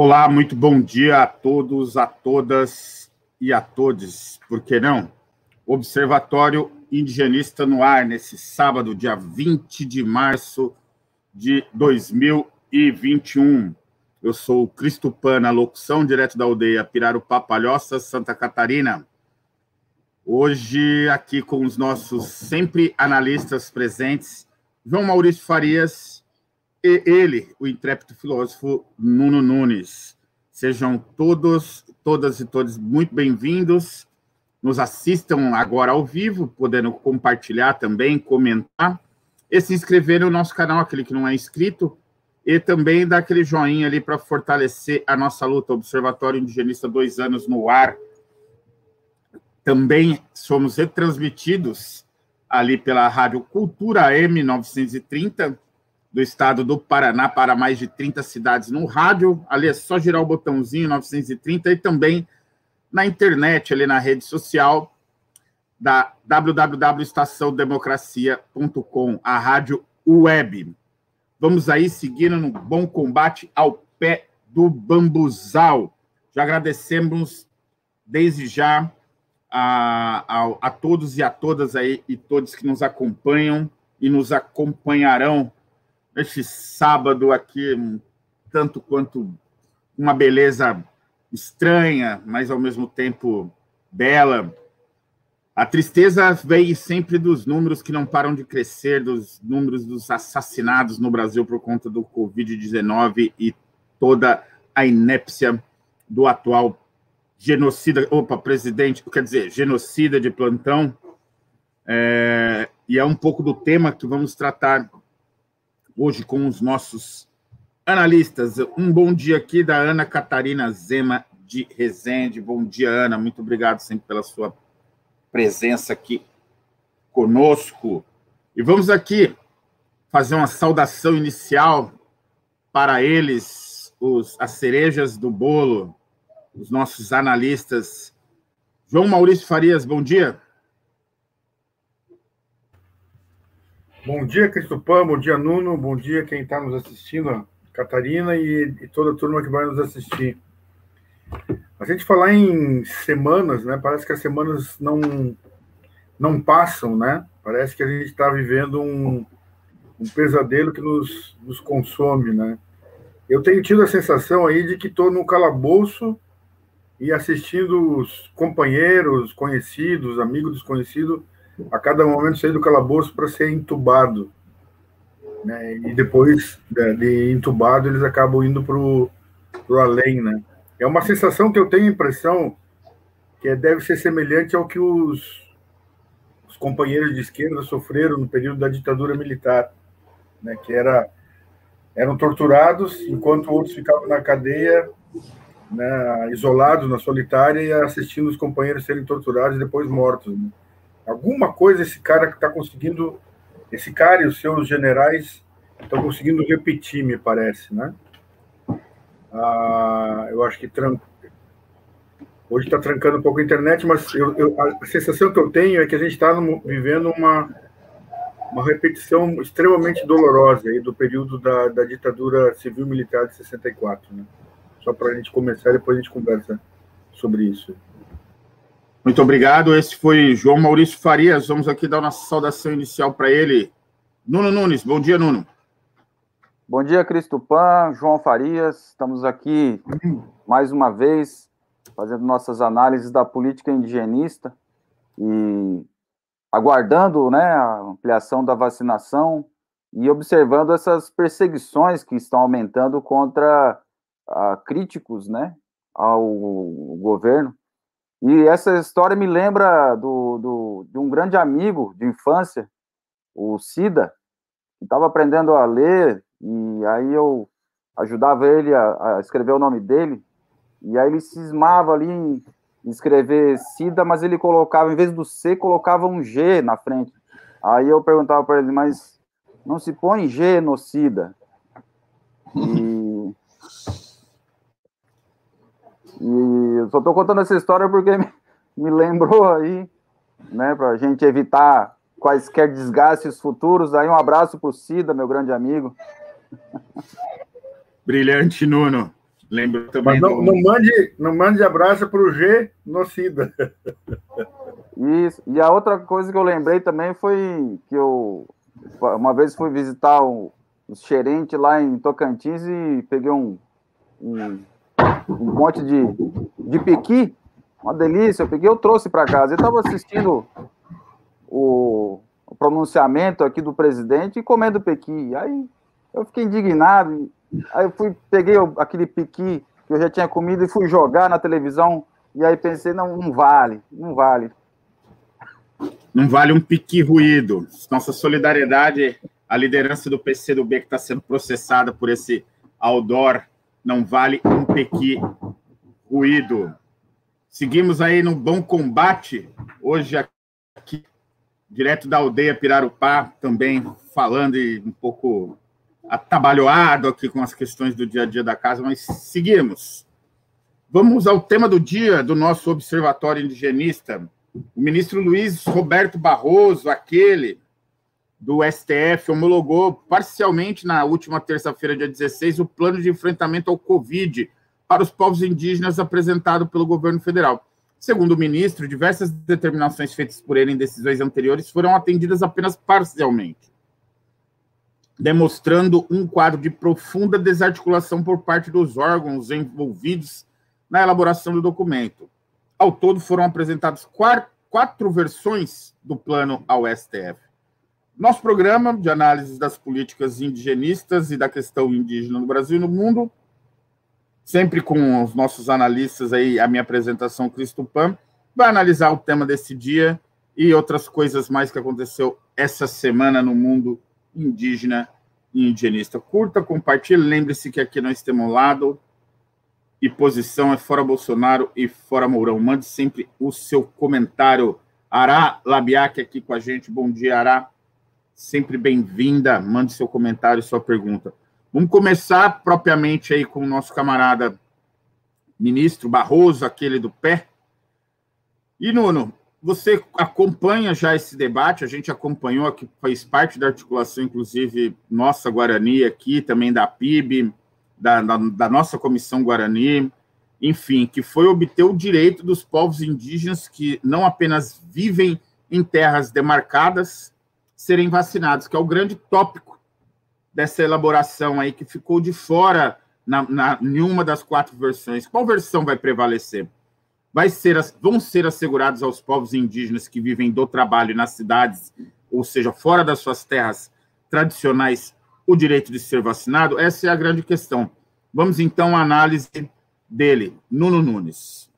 Olá, muito bom dia a todos, a todas e a todos, por que não? Observatório Indigenista no ar, nesse sábado, dia 20 de março de 2021. Eu sou o Cristo Pana, locução direto da aldeia Piraru Palhoça, Santa Catarina. Hoje, aqui com os nossos sempre analistas presentes, João Maurício Farias, ele, o intrépido filósofo Nuno Nunes. Sejam todos, todas e todos muito bem-vindos. Nos assistam agora ao vivo, podendo compartilhar também, comentar e se inscrever no nosso canal, aquele que não é inscrito, e também dar aquele joinha ali para fortalecer a nossa luta. Observatório Indigenista, dois anos no ar. Também somos retransmitidos ali pela Rádio Cultura M930 do estado do Paraná para mais de 30 cidades no rádio. Ali é só girar o botãozinho 930 e também na internet, ali na rede social da www.estaçãodemocracia.com, a rádio web. Vamos aí seguindo no bom combate ao pé do bambuzal. Já agradecemos desde já a, a, a todos e a todas aí e todos que nos acompanham e nos acompanharão este sábado aqui, tanto quanto uma beleza estranha, mas ao mesmo tempo bela. A tristeza vem sempre dos números que não param de crescer, dos números dos assassinados no Brasil por conta do Covid-19 e toda a inépcia do atual genocida, opa, presidente, quer dizer, genocida de plantão. É, e é um pouco do tema que vamos tratar hoje com os nossos analistas. Um bom dia aqui da Ana Catarina Zema de Resende. Bom dia, Ana. Muito obrigado sempre pela sua presença aqui conosco. E vamos aqui fazer uma saudação inicial para eles, os, as cerejas do bolo, os nossos analistas. João Maurício Farias, bom dia. Bom dia, Cristopã, bom dia, Nuno, bom dia quem está nos assistindo, Catarina e, e, toda a turma que vai nos assistir. A gente falar em semanas, né? Parece que as semanas não, não passam, né? Parece que a gente está vivendo um, um pesadelo que nos, nos consome, né? Eu tenho tido a sensação aí de que estou no calabouço e assistindo os companheiros, conhecidos, amigos desconhecidos, a cada momento sair do calabouço para ser entubado. Né? E depois de, de entubado, eles acabam indo para o além. Né? É uma sensação que eu tenho a impressão que deve ser semelhante ao que os, os companheiros de esquerda sofreram no período da ditadura militar, né? que era, eram torturados enquanto outros ficavam na cadeia né, isolados na solitária e assistindo os companheiros serem torturados e depois mortos. Né? Alguma coisa esse cara que está conseguindo, esse cara e os seus generais estão conseguindo repetir, me parece, né? Ah, eu acho que tran... hoje está trancando um pouco a internet, mas eu, eu, a sensação que eu tenho é que a gente está vivendo uma, uma repetição extremamente dolorosa aí do período da, da ditadura civil-militar de 64, né? Só para a gente começar, depois a gente conversa sobre isso. Muito obrigado. Esse foi João Maurício Farias. Vamos aqui dar nossa saudação inicial para ele. Nuno Nunes, bom dia, Nuno. Bom dia, Cristo Pan, João Farias. Estamos aqui mais uma vez fazendo nossas análises da política indigenista e aguardando né, a ampliação da vacinação e observando essas perseguições que estão aumentando contra uh, críticos né, ao governo. E essa história me lembra do, do, de um grande amigo de infância, o Cida, que estava aprendendo a ler, e aí eu ajudava ele a, a, escrever o nome dele, e aí ele cismava ali em escrever Cida, mas ele colocava, em vez do C, colocava um G na frente. Aí eu perguntava para ele, mas não se põe G no Cida? E e eu só estou contando essa história porque me, me lembrou aí, né, para a gente evitar quaisquer desgastes futuros. Aí um abraço para o Cida, meu grande amigo. Brilhante, Nuno. Lembro também. Mas não, do... não, mande, não mande abraço para o G Nocida. Isso. E a outra coisa que eu lembrei também foi que eu uma vez fui visitar o, o xerente lá em Tocantins e peguei um, um, um monte de, de piqui, uma delícia. Eu peguei, eu trouxe para casa. Eu estava assistindo o, o, pronunciamento aqui do presidente e comendo pequi. Aí eu fiquei indignado. Aí eu fui, peguei aquele piqui que eu já tinha comido e fui jogar na televisão. E aí pensei, não, não vale, não vale. Não vale um piqui ruído. Nossa solidariedade à liderança do PCdoB que está sendo processada por esse outdoor. Não vale um piqui ruído. Seguimos aí no bom combate. Hoje aqui, direto da aldeia Pirarupá, também falando e um pouco atabalhoado aqui com as questões do dia a dia da casa, mas seguimos. Vamos ao tema do dia do nosso Observatório Indigenista. O ministro Luiz Roberto Barroso, aquele do STF, homologou parcialmente na última terça-feira, dia 16, o plano de enfrentamento ao Covid para os povos indígenas apresentado pelo governo federal. Segundo o ministro, diversas determinações feitas por ele em decisões anteriores foram atendidas apenas parcialmente demonstrando um quadro de profunda desarticulação por parte dos órgãos envolvidos na elaboração do documento. Ao todo, foram apresentadas quatro versões do plano ao STF. Nosso programa de análise das políticas indigenistas e da questão indígena no Brasil e no mundo, sempre com os nossos analistas aí, a minha apresentação Cristo Pan, vai analisar o tema desse dia e outras coisas mais que aconteceu essa semana no mundo indígena e indigenista. Curta, compartilhe. Lembre-se que aqui nós temos um lado e posição é fora Bolsonaro e fora Mourão. Mande sempre o seu comentário. Ará Labiac aqui com a gente. Bom dia, Ará. Sempre bem-vinda. Mande seu comentário, sua pergunta. Vamos começar propriamente aí com o nosso camarada ministro Barroso, aquele do pé. E, Nuno, você acompanha já esse debate, a gente acompanhou, que faz parte da articulação, inclusive, nossa Guarani aqui, também da PIB, da, da, da, nossa Comissão Guarani, enfim, que foi obter o direito dos povos indígenas que não apenas vivem em terras demarcadas, serem vacinados, que é o grande tópico dessa elaboração aí, que ficou de fora na, na, em uma das quatro versões. Qual versão vai prevalecer? vai ser, vão ser assegurados aos povos indígenas que vivem do trabalho nas cidades, ou seja, fora das suas terras tradicionais, o direito de ser vacinado? Essa é a grande questão. Vamos então à análise dele, Nuno Nunes.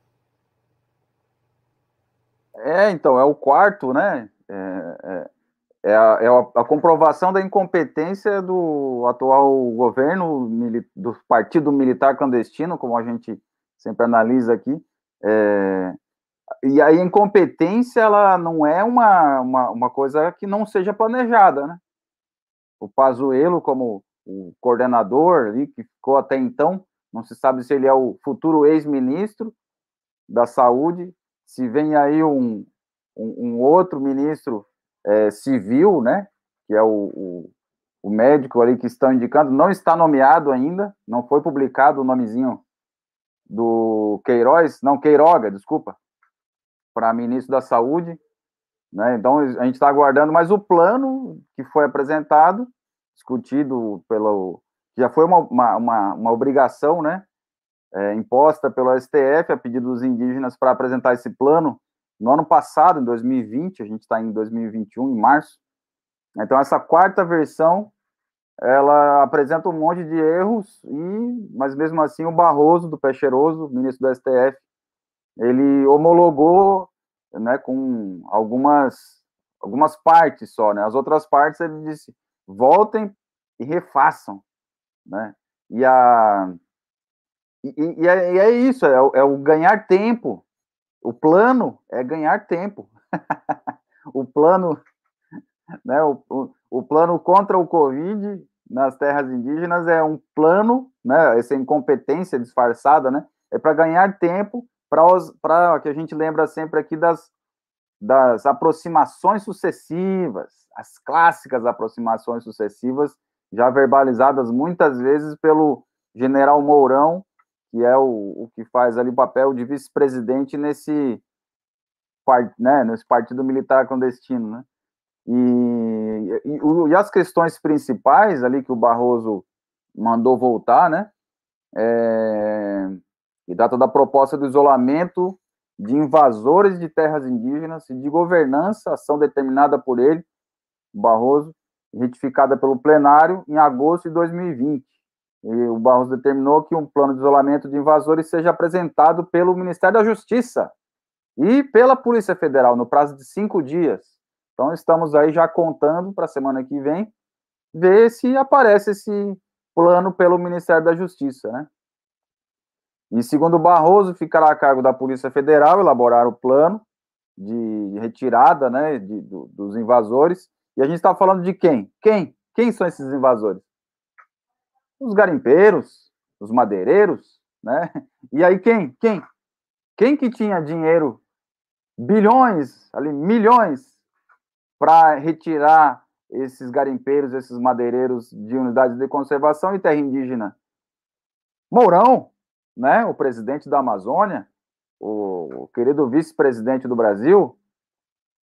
É, então, é o quarto, né? É, é, é, a, é a, comprovação da incompetência do atual governo, do Partido Militar Clandestino, como a gente sempre analisa aqui, é, e a incompetência, ela não é uma, uma, uma, coisa que não seja planejada, né? O Pazuello, como o coordenador ali, que ficou até então, não se sabe se ele é o futuro ex-ministro da saúde, se vem aí um, um, um outro ministro é, civil, né? Que é o, o, o médico ali que estão indicando, não está nomeado ainda, não foi publicado o nomezinho do Queiroz, não, Queiroga, desculpa, para ministro da Saúde. Né? Então, a gente está aguardando, mas o plano que foi apresentado, discutido pelo. Já foi uma, uma, uma, uma obrigação, né? É, imposta pelo STF a pedido dos indígenas para apresentar esse plano no ano passado, em 2020, a gente está em 2021, em março. Então, essa quarta versão ela apresenta um monte de erros, e, mas mesmo assim o Barroso, do Pé Cheiroso, ministro do STF, ele homologou né, com algumas, algumas partes só, né? As outras partes ele disse, voltem e refaçam, né? E, a, e, e, é, e é, isso, é, é o ganhar tempo. O plano é ganhar tempo. o plano, né, o, o, o plano contra o Covid nas terras indígenas é um plano, né, essa incompetência disfarçada, né, é para ganhar tempo para que a gente lembra sempre aqui das, das aproximações sucessivas, as clássicas aproximações sucessivas, já verbalizadas muitas vezes pelo general Mourão, que é o, o que faz ali o papel de vice-presidente nesse, né, nesse partido militar clandestino, né? E, e, e, as questões principais ali que o Barroso mandou voltar, né? É, e data da proposta do isolamento de invasores de terras indígenas e de governança, ação determinada por ele, Barroso, retificada pelo plenário em agosto de 2020. E o Barroso determinou que um plano de isolamento de invasores seja apresentado pelo Ministério da Justiça e pela Polícia Federal no prazo de cinco dias. Então, estamos aí já contando para a semana que vem ver se aparece esse plano pelo Ministério da Justiça, né? E segundo Barroso, ficará a cargo da Polícia Federal elaborar o plano de retirada, né, de, do, dos invasores. E a gente está falando de quem? Quem? Quem são esses invasores? Os garimpeiros, os madeireiros, né? E aí quem? Quem? Quem que tinha dinheiro, bilhões, ali milhões para retirar esses garimpeiros, esses madeireiros de unidades de conservação e terra indígena? Mourão, né, o presidente da Amazônia, o, querido vice-presidente do Brasil,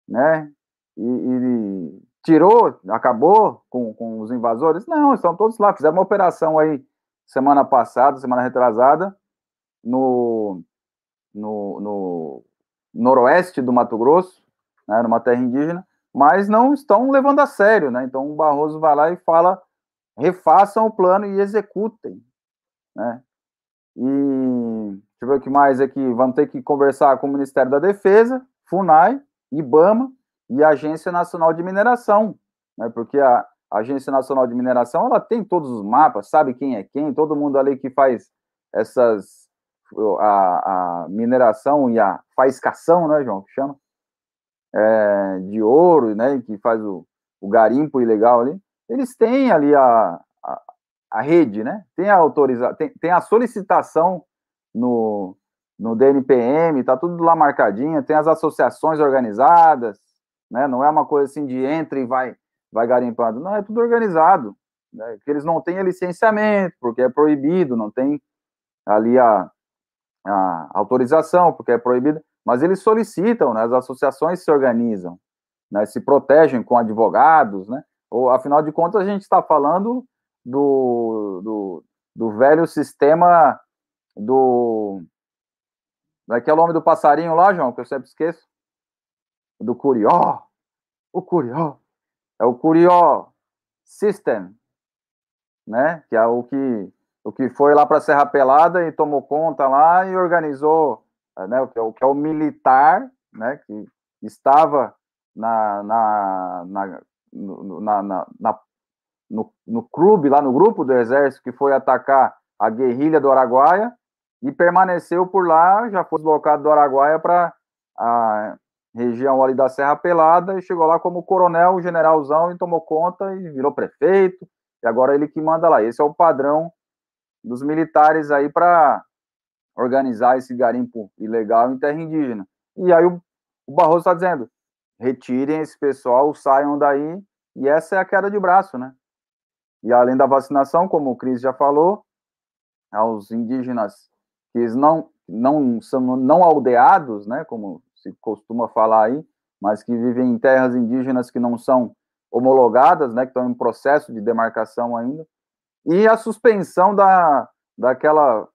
né, e, e, tirou, acabou com, com os invasores? Não, estão todos lá. Fizeram uma operação aí semana passada, semana retrasada, no, no, no noroeste do Mato Grosso, né, numa terra indígena, mas não estão levando a sério, né? Então o Barroso vai lá e fala: refaçam o plano e executem, né? E deixa eu ver o que mais aqui. Vamos ter que conversar com o Ministério da Defesa, FUNAI, IBAMA e a Agência Nacional de Mineração, né? Porque a Agência Nacional de Mineração ela tem todos os mapas, sabe quem é quem, todo mundo ali que faz essas a, a mineração e a faiscação, né, João, que chama? É, de ouro, né, que faz o, o garimpo ilegal ali, eles têm ali a, a, a rede, né, tem a autorização, tem, tem a solicitação no, no DNPM, tá tudo lá marcadinho, tem as associações organizadas, né, não é uma coisa assim de entra e vai, vai garimpando, não, é tudo organizado, né, que eles não têm licenciamento, porque é proibido, não tem ali a, a autorização, porque é proibido, mas eles solicitam, né, as associações se organizam, né, se protegem com advogados, né, ou, afinal de contas, a gente está falando do, do, do, velho sistema do... Daquele homem do passarinho lá, João, que eu sempre esqueço, do Curió, o Curió, é o Curió System, né, que é o que, o que foi lá para Serra Pelada e tomou conta lá e organizou né, o, que é, o que é o militar, né, que estava na, na, na, na, na, na no, no clube, lá no grupo do exército, que foi atacar a guerrilha do Araguaia, e permaneceu por lá, já foi deslocado do Araguaia para região ali da Serra Pelada, e chegou lá como coronel, generalzão, e tomou conta e virou prefeito, e agora ele que manda lá. Esse é o padrão dos militares aí para organizar esse garimpo ilegal em terra indígena. E aí o, o Barroso está dizendo: retirem esse pessoal, saiam daí, e essa é a queda de braço, né? E além da vacinação, como o Cris já falou, aos indígenas que não, não são não aldeados, né, como se costuma falar aí, mas que vivem em terras indígenas que não são homologadas, né, que estão em processo de demarcação ainda, e a suspensão da, daquela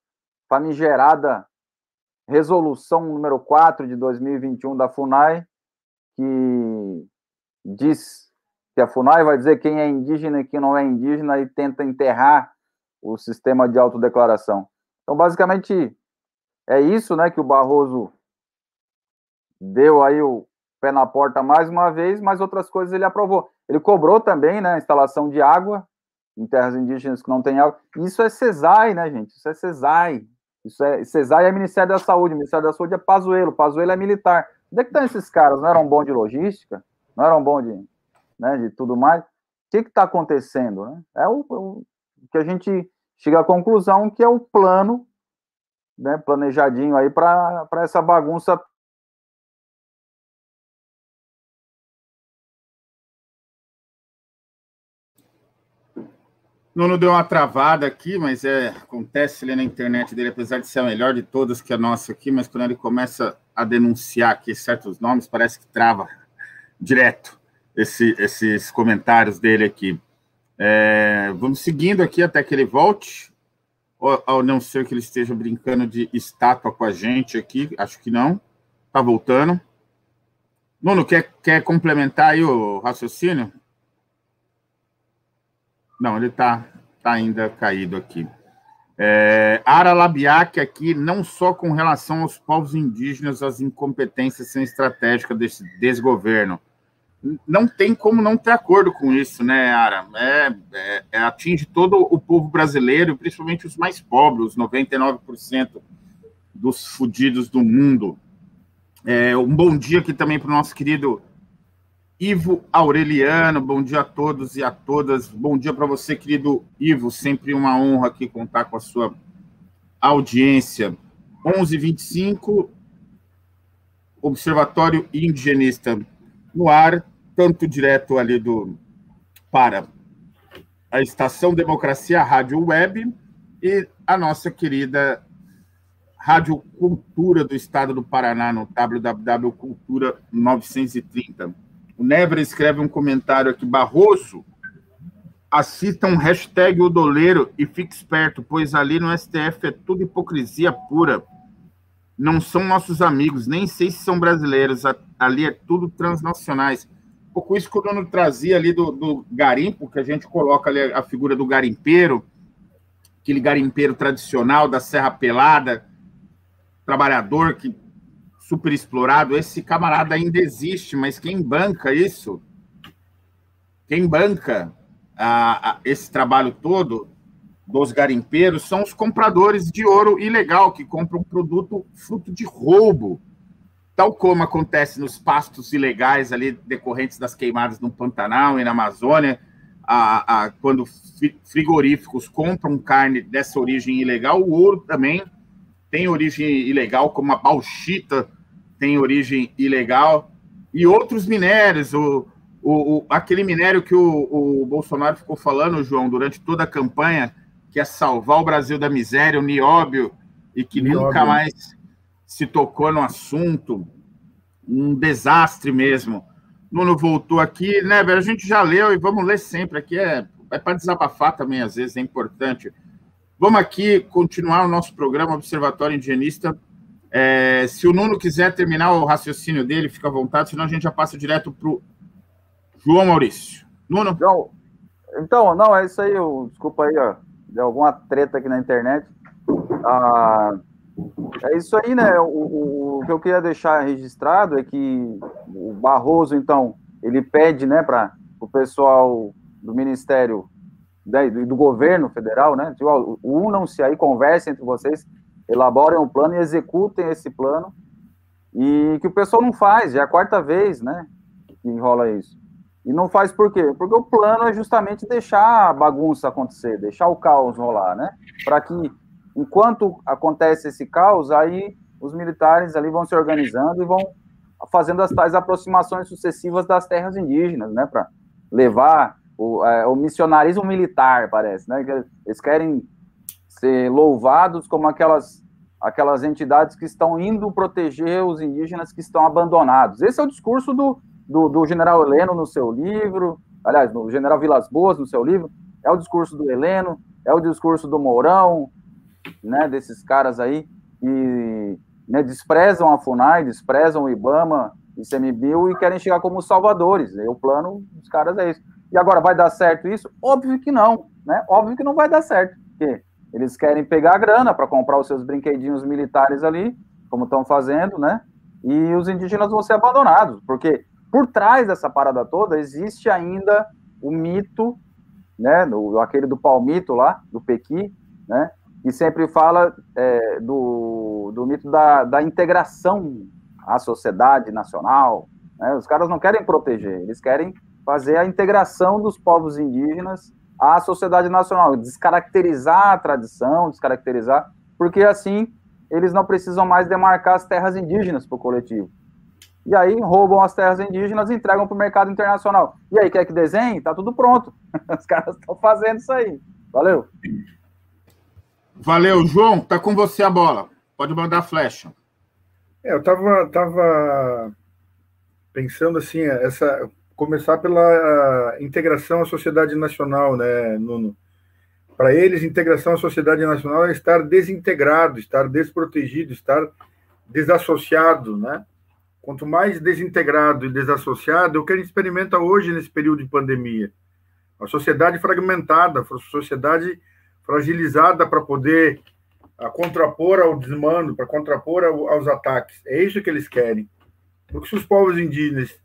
famigerada resolução número 4 de 2021 da FUNAI, que diz que a FUNAI vai dizer quem é indígena e quem não é indígena e tenta enterrar o sistema de autodeclaração. Então, basicamente, é isso né, que o Barroso deu aí o pé na porta mais uma vez, mas outras coisas ele aprovou. Ele cobrou também né, a instalação de água em terras indígenas que não tem água. Isso é CESAI, né, gente? Isso é CESAI. Isso é CESAI é Ministério da Saúde, Ministério da Saúde é Pazuello, Pazuello é militar. Onde é que estão esses caras? Não eram bons de logística? Não eram bons de, né, de tudo mais? O que está acontecendo? Né? É o, o, que a gente chega à conclusão que é o plano né, planejadinho aí para essa bagunça Nuno deu uma travada aqui, mas é, acontece ali na internet dele, apesar de ser a melhor de todas que a nossa aqui, mas quando ele começa a denunciar aqui certos nomes, parece que trava direto esse, esses comentários dele aqui. É, vamos seguindo aqui até que ele volte, ou, não ser que ele esteja brincando de estátua com a gente aqui, acho que não. Tá voltando. Nuno, quer, quer complementar aí o raciocínio? Não, ele está tá ainda caído aqui. É, Ara Labiac aqui, não só com relação aos povos indígenas, as incompetências são estratégicas desse desgoverno. Não tem como não ter acordo com isso, né, Ara? É, é, é, atinge todo o povo brasileiro, principalmente os mais pobres, os 99% dos fudidos do mundo. É, um bom dia aqui também para o nosso querido Ivo Aureliano, bom dia a todos e a todas. Bom dia para você, querido Ivo. Sempre uma honra aqui contar com a sua audiência. 11:25 Observatório Indigenista no ar, tanto direto ali do para a Estação Democracia Rádio Web e a nossa querida Rádio Cultura do Estado do Paraná no www.cultura 930 o Never escreve um comentário aqui, Barroso, assista um hashtag o doleiro e fique esperto, pois ali no STF é tudo hipocrisia pura. Não são nossos amigos, nem sei se são brasileiros, ali é tudo transnacionais. Um pouco isso que o dono trazia ali do, do garimpo, que a gente coloca ali a figura do garimpeiro, aquele garimpeiro tradicional da Serra Pelada, trabalhador que super explorado, esse camarada ainda existe, mas quem banca isso, quem banca a, a, esse trabalho todo dos garimpeiros são os compradores de ouro ilegal que compram produto fruto de roubo, tal como acontece nos pastos ilegais ali decorrentes das queimadas no Pantanal e na Amazônia, a, a, quando frigoríficos compram carne dessa origem ilegal, o ouro também tem origem ilegal, como a bauxita tem origem ilegal, e outros minérios, o, o, o aquele minério que o, o, Bolsonaro ficou falando, João, durante toda a campanha, que é salvar o Brasil da miséria, o nióbio, e que nióbio. nunca mais se tocou no assunto, um desastre mesmo. Nuno voltou aqui, né, velho? A gente já leu e vamos ler sempre aqui, é, é para desabafar também, às vezes, é importante. Vamos aqui continuar o nosso programa Observatório Indigenista é, se o Nuno quiser terminar o raciocínio dele, fica à vontade, senão a gente já passa direto para o João Maurício. Nuno? Então, então, não, é isso aí. Eu, desculpa aí, ó. Deu alguma treta aqui na internet. Ah, é isso aí, né? O, o, o, que eu queria deixar registrado é que o Barroso, então, ele pede, né, para o pessoal do Ministério né, do, do governo federal, né? Unam-se aí, conversem entre vocês elaborem um plano e executem esse plano. E que o pessoal não faz, é a quarta vez, né? Que enrola isso. E não faz por quê? Porque o plano é justamente deixar a bagunça acontecer, deixar o caos rolar, né? Para que, enquanto acontece esse caos, aí os militares ali vão se organizando e vão fazendo as tais aproximações sucessivas das terras indígenas, né? Para levar o, é, o missionarismo militar, parece, né? Eles querem ser louvados como aquelas aquelas entidades que estão indo proteger os indígenas que estão abandonados. Esse é o discurso do, do, do general Heleno no seu livro, aliás, no general Vilas Boas no seu livro, é o discurso do Heleno, é o discurso do Mourão, né, desses caras aí que né, desprezam a FUNAI, desprezam o IBAMA, ICMBio e querem chegar como salvadores. E o plano dos caras é isso. E agora, vai dar certo isso? Óbvio que não, né? Óbvio que não vai dar certo. Porque eles querem pegar a grana para comprar os seus brinquedinhos militares ali, como estão fazendo, né? E os indígenas vão ser abandonados, porque por trás dessa parada toda existe ainda o mito, né? Aquele do palmito lá, do Pequi, né? Que sempre fala é, do, do mito da, da integração à sociedade nacional. Né? Os caras não querem proteger, eles querem fazer a integração dos povos indígenas à sociedade nacional, descaracterizar a tradição, descaracterizar, porque assim eles não precisam mais demarcar as terras indígenas para o coletivo. E aí roubam as terras indígenas e entregam para o mercado internacional. E aí, quer que desenhe? Tá tudo pronto. Os caras estão fazendo isso aí. Valeu. Valeu, João. Tá com você a bola. Pode mandar a flecha. É, eu estava tava pensando assim, essa começar pela integração à sociedade nacional, né, Nuno? Para eles, integração à sociedade nacional é estar desintegrado, estar desprotegido, estar desassociado, né? Quanto mais desintegrado e desassociado, é o que a gente experimenta hoje nesse período de pandemia. A sociedade fragmentada, a sociedade fragilizada para poder a, contrapor ao desmando, para contrapor ao, aos ataques. É isso que eles querem. Porque se os povos indígenas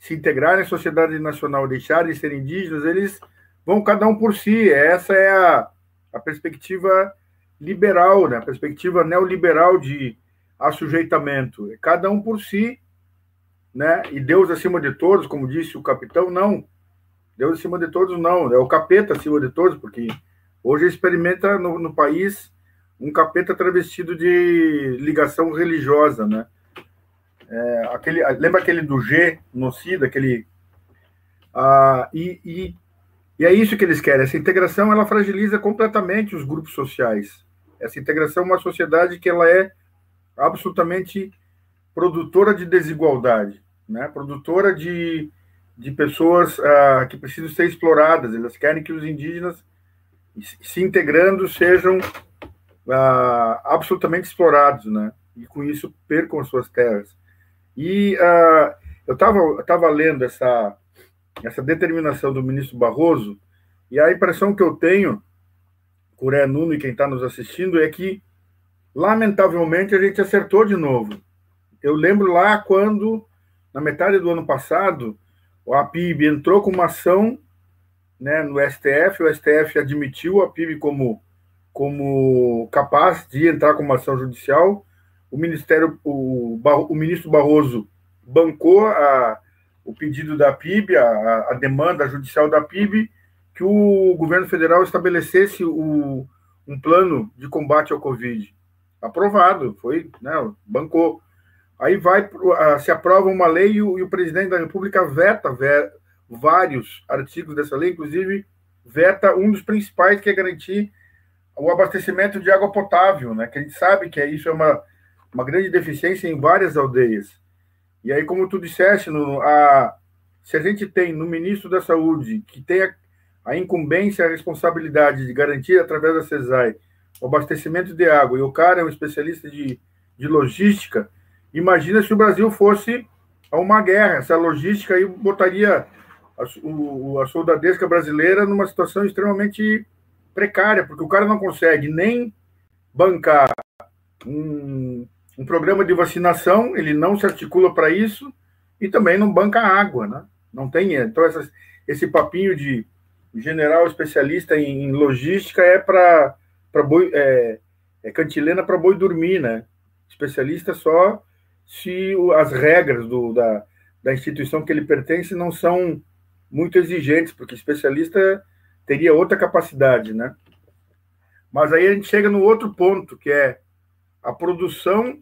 se integrarem à sociedade nacional, deixarem de ser indígenas, eles vão cada um por si. Essa é a, a perspectiva liberal, né? a perspectiva neoliberal de assujeitamento. É cada um por si, né? e Deus acima de todos, como disse o capitão, não. Deus acima de todos, não. É o capeta acima de todos, porque hoje experimenta no, no país um capeta travestido de ligação religiosa, né? É, aquele, lembra aquele do G no SIDA, aquele. Ah, e, e, e, é isso que eles querem. Essa integração ela fragiliza completamente os grupos sociais. Essa integração é uma sociedade que ela é absolutamente produtora de desigualdade, né? produtora de, de pessoas ah, que precisam ser exploradas. Elas querem que os indígenas, se integrando, sejam uh, absolutamente explorados, né? E com isso percam suas terras. E uh, eu estava tava lendo essa, essa determinação do ministro Barroso, e a impressão que eu tenho, Curé Nuno e quem está nos assistindo, é que, lamentavelmente, a gente acertou de novo. Eu lembro lá quando, na metade do ano passado, o APIB entrou com uma ação né, no STF, o STF admitiu a PIB como como capaz de entrar com uma ação judicial. O Ministério, o, o ministro Barroso bancou a, o pedido da PIB, a, a, demanda judicial da PIB, que o governo federal estabelecesse o, um plano de combate ao Covid. Aprovado, foi, né, bancou. Aí vai, se aprova uma lei e o, e o presidente da República veta, vários artigos dessa lei, inclusive veta um dos principais, que é garantir o abastecimento de água potável, né? Que a gente sabe que isso é uma, uma grande deficiência em várias aldeias. E aí, como tu disseste, no, a, se a gente tem no ministro da Saúde, que tem a, a incumbência, a responsabilidade de garantir, através da CESAI, o abastecimento de água, e o cara é um especialista de, de logística, imagina se o Brasil fosse a uma guerra. Essa logística aí botaria a, o, a soldadesca brasileira numa situação extremamente precária, porque o cara não consegue nem bancar um, um programa de vacinação, ele não se articula para isso e também não banca água, né? Não tem. Então, essas, esse papinho de general especialista em, logística é para boi. É, é cantilena para boi dormir, né? Especialista só se as regras do, da, da instituição que ele pertence não são muito exigentes, porque especialista teria outra capacidade, né? Mas aí a gente chega no outro ponto, que é a produção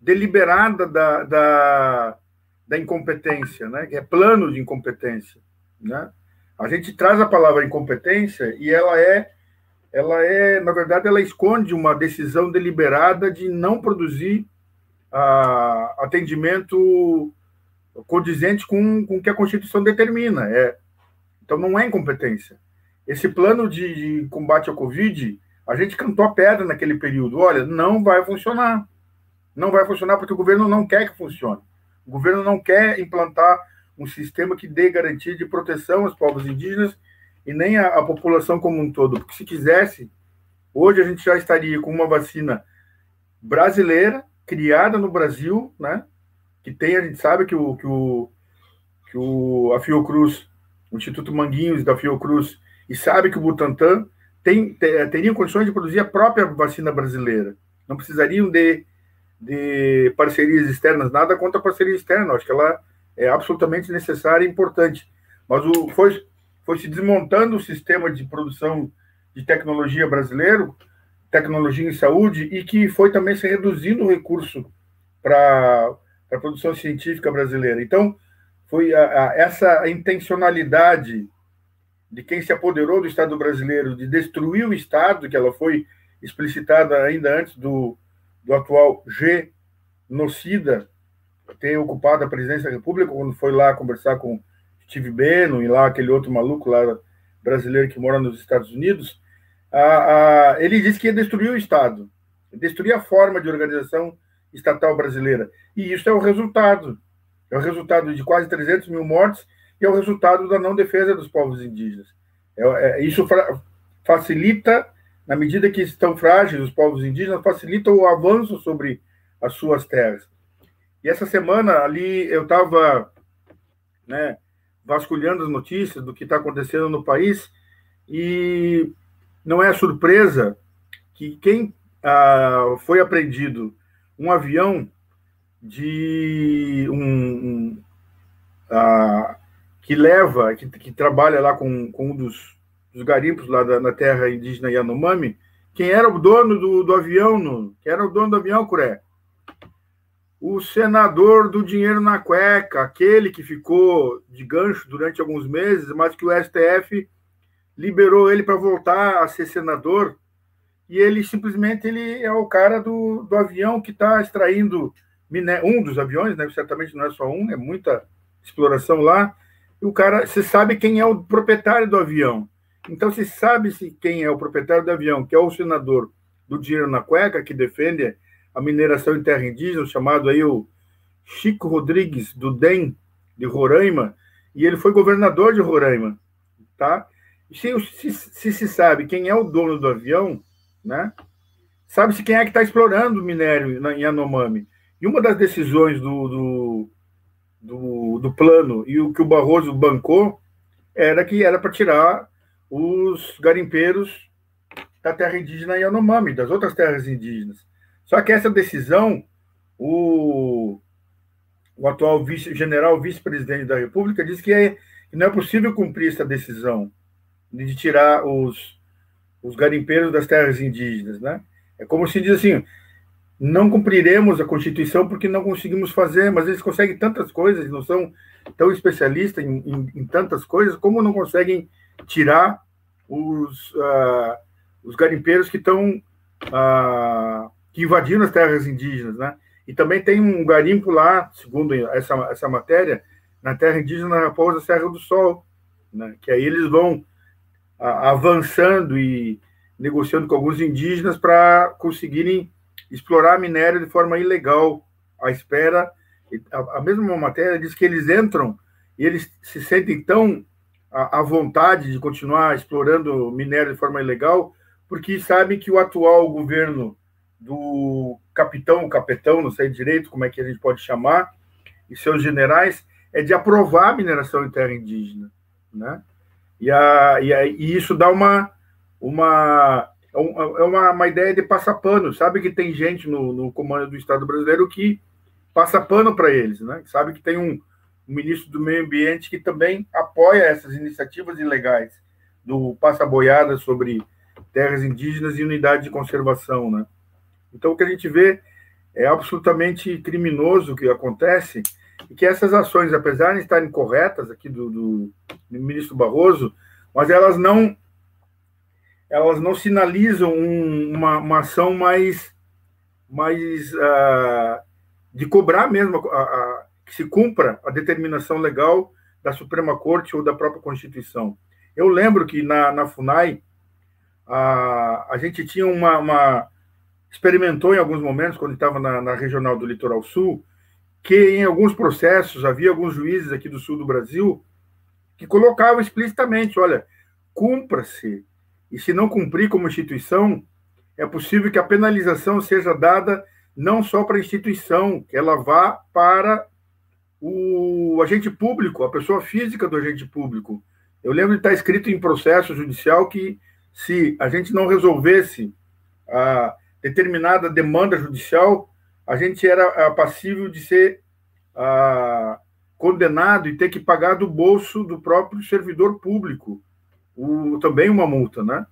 deliberada da, da, da incompetência, né? É plano de incompetência, né? A gente traz a palavra incompetência e ela é, ela é, na verdade, ela esconde uma decisão deliberada de não produzir ah, atendimento condizente com, com o que a Constituição determina. É, então, não é incompetência. Esse plano de, de combate ao Covid, a gente cantou a pedra naquele período. Olha, não vai funcionar. Não vai funcionar porque o governo não quer que funcione. O governo não quer implantar um sistema que dê garantia de proteção aos povos indígenas e nem a, população como um todo. Porque se quisesse, hoje a gente já estaria com uma vacina brasileira, criada no Brasil, né? Que tem, a gente sabe que o, que o, que o a Fiocruz, o Instituto Manguinhos da Fiocruz, e sabe que o Butantan tem, teria condições de produzir a própria vacina brasileira. Não precisariam de, de parcerias externas, nada contra a parceria externa, acho que ela é absolutamente necessária e importante. Mas o, foi, foi se desmontando o sistema de produção de tecnologia brasileiro, tecnologia em saúde, e que foi também se reduzindo o recurso para a produção científica brasileira. Então, foi a, a, essa intencionalidade de quem se apoderou do Estado brasileiro, de destruir o Estado, que ela foi explicitada ainda antes do, do atual genocida ter ocupado a presidência da República, quando foi lá conversar com Steve Bannon e lá aquele outro maluco lá brasileiro que mora nos Estados Unidos, ele disse que ia destruir o Estado, destruir a forma de organização estatal brasileira. E isso é o resultado. É o resultado de quase 300 mil mortes e é o resultado da não defesa dos povos indígenas. É, é, isso facilita, na medida que estão frágeis os povos indígenas, facilita o avanço sobre as suas terras. E essa semana ali eu estava né, vasculhando as notícias do que está acontecendo no país e não é surpresa que quem ah, foi apreendido um avião de um, um ah, que leva, que, que, trabalha lá com, com um dos, dos garimpos lá da, na terra indígena Yanomami, quem era o dono do, do avião, no, quem era o dono do avião, Curé? o senador do dinheiro na cueca, aquele que ficou de gancho durante alguns meses, mas que o STF liberou ele para voltar a ser senador, e ele simplesmente ele é o cara do, do avião que está extraindo miné um dos aviões, né? certamente não é só um, é muita exploração lá, e o cara, você sabe quem é o proprietário do avião. Então, se sabe -se quem é o proprietário do avião, que é o senador do dinheiro na cueca, que defende a mineração em terra indígena, chamado aí o Chico Rodrigues do DEM de Roraima, e ele foi governador de Roraima, tá? Se, se, se, se sabe quem é o dono do avião, né? Sabe-se quem é que está explorando o minério na, em Anomami. E uma das decisões do, do, do, do plano e o que o Barroso bancou era que era para tirar os garimpeiros da terra indígena Yanomami, das outras terras indígenas. Só que essa decisão, o, o atual vice, general vice-presidente da República disse que, é, que não é possível cumprir essa decisão de tirar os, os garimpeiros das terras indígenas, né? É como se diz assim, não cumpriremos a Constituição porque não conseguimos fazer, mas eles conseguem tantas coisas, não são tão especialistas em, em, em tantas coisas, como não conseguem tirar os, uh, os garimpeiros que estão uh, que invadiram as terras indígenas, né? E também tem um garimpo lá, segundo essa, essa matéria, na terra indígena Raposa Serra do Sol, né? que aí eles vão a, avançando e negociando com alguns indígenas para conseguirem explorar minério de forma ilegal, à espera. A, mesma matéria diz que eles entram e eles se sentem tão à, vontade de continuar explorando minério de forma ilegal, porque sabem que o atual governo do capitão, capetão, não sei direito como é que a gente pode chamar, e seus generais, é de aprovar a mineração em terra indígena, né? E, a, e, a, e isso dá uma, uma é, é uma, uma ideia de passar pano. Sabe que tem gente no, no comando do Estado brasileiro que passa pano para eles, né? Sabe que tem um, um, ministro do Meio Ambiente que também apoia essas iniciativas ilegais do passa-boiada sobre terras indígenas e unidade de conservação, né? Então, o que a gente vê é absolutamente criminoso o que acontece e que essas ações, apesar de estarem corretas aqui do, do, do ministro Barroso, mas elas não elas não sinalizam um, uma, uma, ação mais, mais uh, de cobrar mesmo a, a, que se cumpra a determinação legal da Suprema Corte ou da própria Constituição. Eu lembro que na, na FUNAI a, a gente tinha uma, uma experimentou em alguns momentos, quando estava na, na regional do Litoral Sul, que em alguns processos havia alguns juízes aqui do sul do Brasil que colocavam explicitamente: olha, cumpra-se, e se não cumprir como instituição, é possível que a penalização seja dada não só para a instituição, que ela vá para o agente público, a pessoa física do agente público. Eu lembro de estar escrito em processo judicial que se a gente não resolvesse a determinada demanda judicial, a gente era ah, passível de ser ah, condenado e ter que pagar do bolso do próprio servidor público o, também uma multa, né?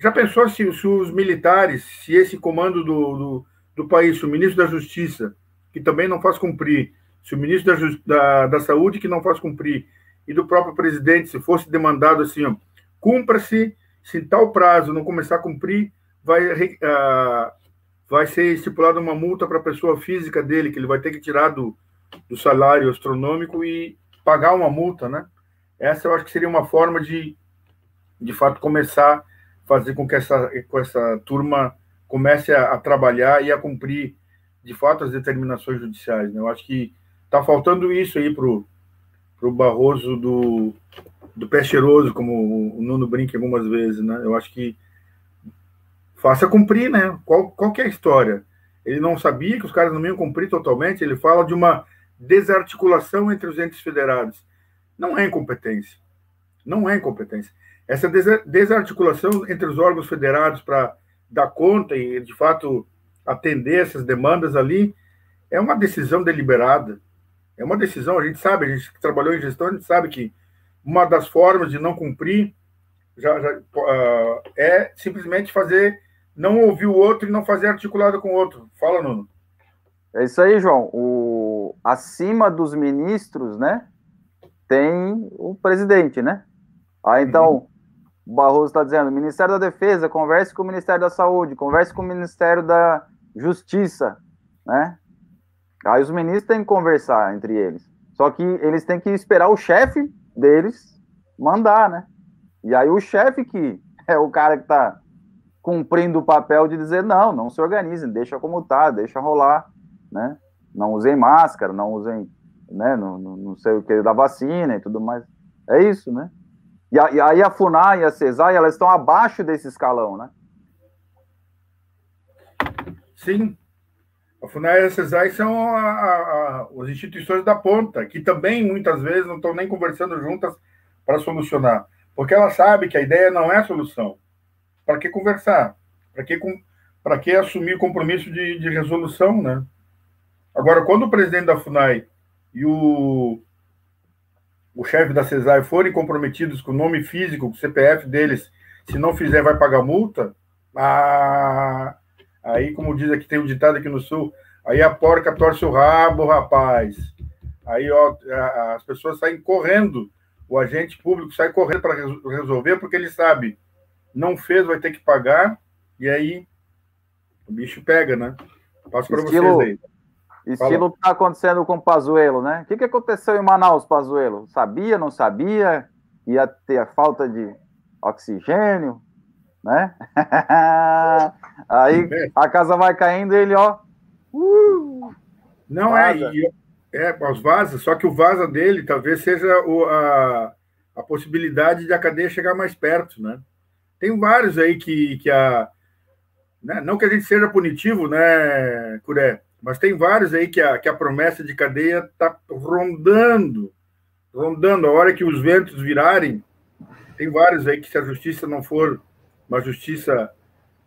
Já pensou se, se os militares, se esse comando do, do, do, país, se o ministro da Justiça, que também não faz cumprir, se o ministro da, da, da Saúde, que não faz cumprir, e do próprio presidente, se fosse demandado assim, cumpra-se, se em tal prazo não começar a cumprir, vai, uh, vai ser estipulada uma multa para a pessoa física dele, que ele vai ter que tirar do, do salário astronômico e pagar uma multa, né? Essa eu acho que seria uma forma de, de fato, começar a fazer com que essa, com essa turma comece a, a trabalhar e a cumprir, de fato, as determinações judiciais. Né? Eu acho que está faltando isso aí para o Barroso do, do pé cheiroso, como o Nuno brinca algumas vezes, né? Eu acho que faça cumprir, né? Qual, qual é a história? Ele não sabia que os caras não iam cumprir totalmente, ele fala de uma desarticulação entre os entes federados. Não é incompetência. Não é incompetência. Essa desarticulação entre os órgãos federados para dar conta e, de fato, atender essas demandas ali é uma decisão deliberada. É uma decisão, a gente sabe, a gente que trabalhou em gestão, a gente sabe que uma das formas de não cumprir já, já uh, é simplesmente fazer, não ouvir o outro e não fazer articulado com o outro. Fala, Nuno. É isso aí, João. O, acima dos ministros, né, tem o presidente, né? Aí, então, uhum. O Barroso está dizendo, Ministério da Defesa, converse com o Ministério da Saúde, converse com o Ministério da Justiça, né? Aí os ministros têm que conversar entre eles. Só que eles têm que esperar o chefe deles mandar, né? E aí o chefe que é o cara que está cumprindo o papel de dizer não, não se organizem, deixa como tá, deixa rolar, né? Não usem máscara, não usem, né? Não, não, não sei o que da vacina e tudo mais. É isso, né? E, aí a FUNAI e a CESAI, elas estão abaixo desse escalão, né? Sim, a FUNAI e a CESAI são a, a, as instituições da ponta, que também muitas vezes não estão nem conversando juntas para solucionar, porque ela sabe que a ideia não é a solução. Para que conversar? Para que, que assumir o compromisso de, de resolução, né? Agora, quando o presidente da FUNAI e o, o chefe da CESAI forem comprometidos com o nome físico, com o CPF deles, se não fizer, vai pagar multa, ah, Aí, como diz aqui, tem um ditado aqui no sul, aí a porca torce o rabo, rapaz. Aí, ó, as pessoas saem correndo, o agente público sai correndo para resolver, porque ele sabe, não fez, vai ter que pagar, e aí o bicho pega, né? Passo para vocês aí. Estilo que está acontecendo com o Pazuelo, né? O que, que aconteceu em Manaus, Pazuelo? Sabia, não sabia? Ia ter falta de oxigênio? né? Aí a casa vai caindo e ele, ó. Uh, Não é, vaza. é, é, os vaza, só que o vaza dele talvez seja o, a, a possibilidade de a cadeia chegar mais perto, né? Tem vários aí que, que a. Né? Não que a gente seja punitivo, né, Curé? Mas tem vários aí que a, que a promessa de cadeia está rondando, rondando. A hora que os ventos virarem, tem vários aí que, se a justiça não for uma justiça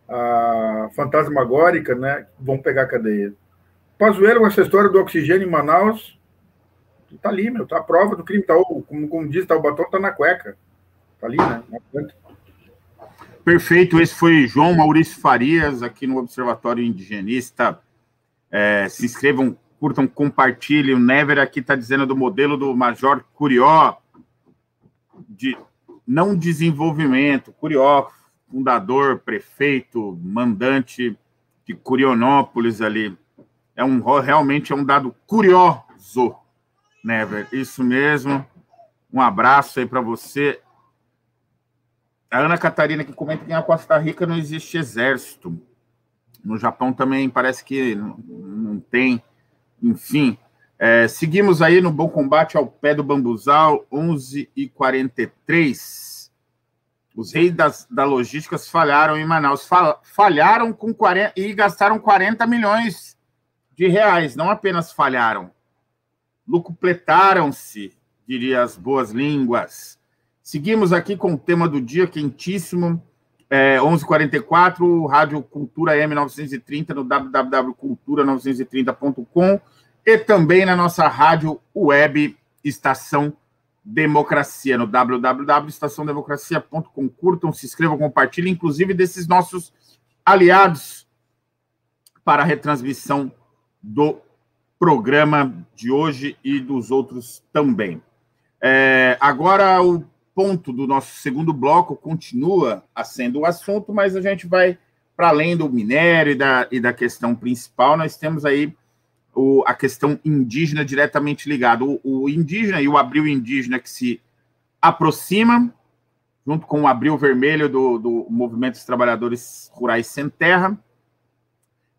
ah, fantasmagórica, né, vão pegar a cadeia. Pazuello, essa história do oxigênio em Manaus, tá ali, meu, tá a prova do crime, tá, como, como diz, tá, o batom tá na cueca, tá ali, né, Perfeito, esse foi João Maurício Farias, aqui no Observatório Indigenista. É, se inscrevam, curtam, compartilhem. O Never aqui está dizendo do modelo do Major Curió, de não desenvolvimento. Curió fundador, prefeito, mandante de Curionópolis ali. É um realmente é um dado curioso, Never. Isso mesmo. Um abraço aí para você. A Ana Catarina que comenta que na Costa Rica não existe exército. No Japão também parece que não tem. Enfim, é, seguimos aí no Bom Combate ao pé do Bambuzal, 11 e 43 os reis das, da logística falharam em Manaus. Falharam com 40, e gastaram 40 milhões de reais. Não apenas falharam, lucupletaram-se, diria as boas línguas. Seguimos aqui com o tema do dia quentíssimo. É, 11:44 Rádio Cultura M930 no www.cultura930.com e também na nossa rádio web Estação Democracia, no www.estaçãodemocracia.com. Curtam, se inscrevam, compartilhem, inclusive desses nossos aliados para a retransmissão do programa de hoje e dos outros também. É, agora, o ponto do nosso segundo bloco continua sendo o assunto, mas a gente vai para além do minério e da, e da questão principal, nós temos aí o, a questão indígena diretamente ligada. O, o, indígena e o abril indígena que se aproxima, junto com o abril vermelho do, do Movimento dos Trabalhadores Rurais Sem Terra.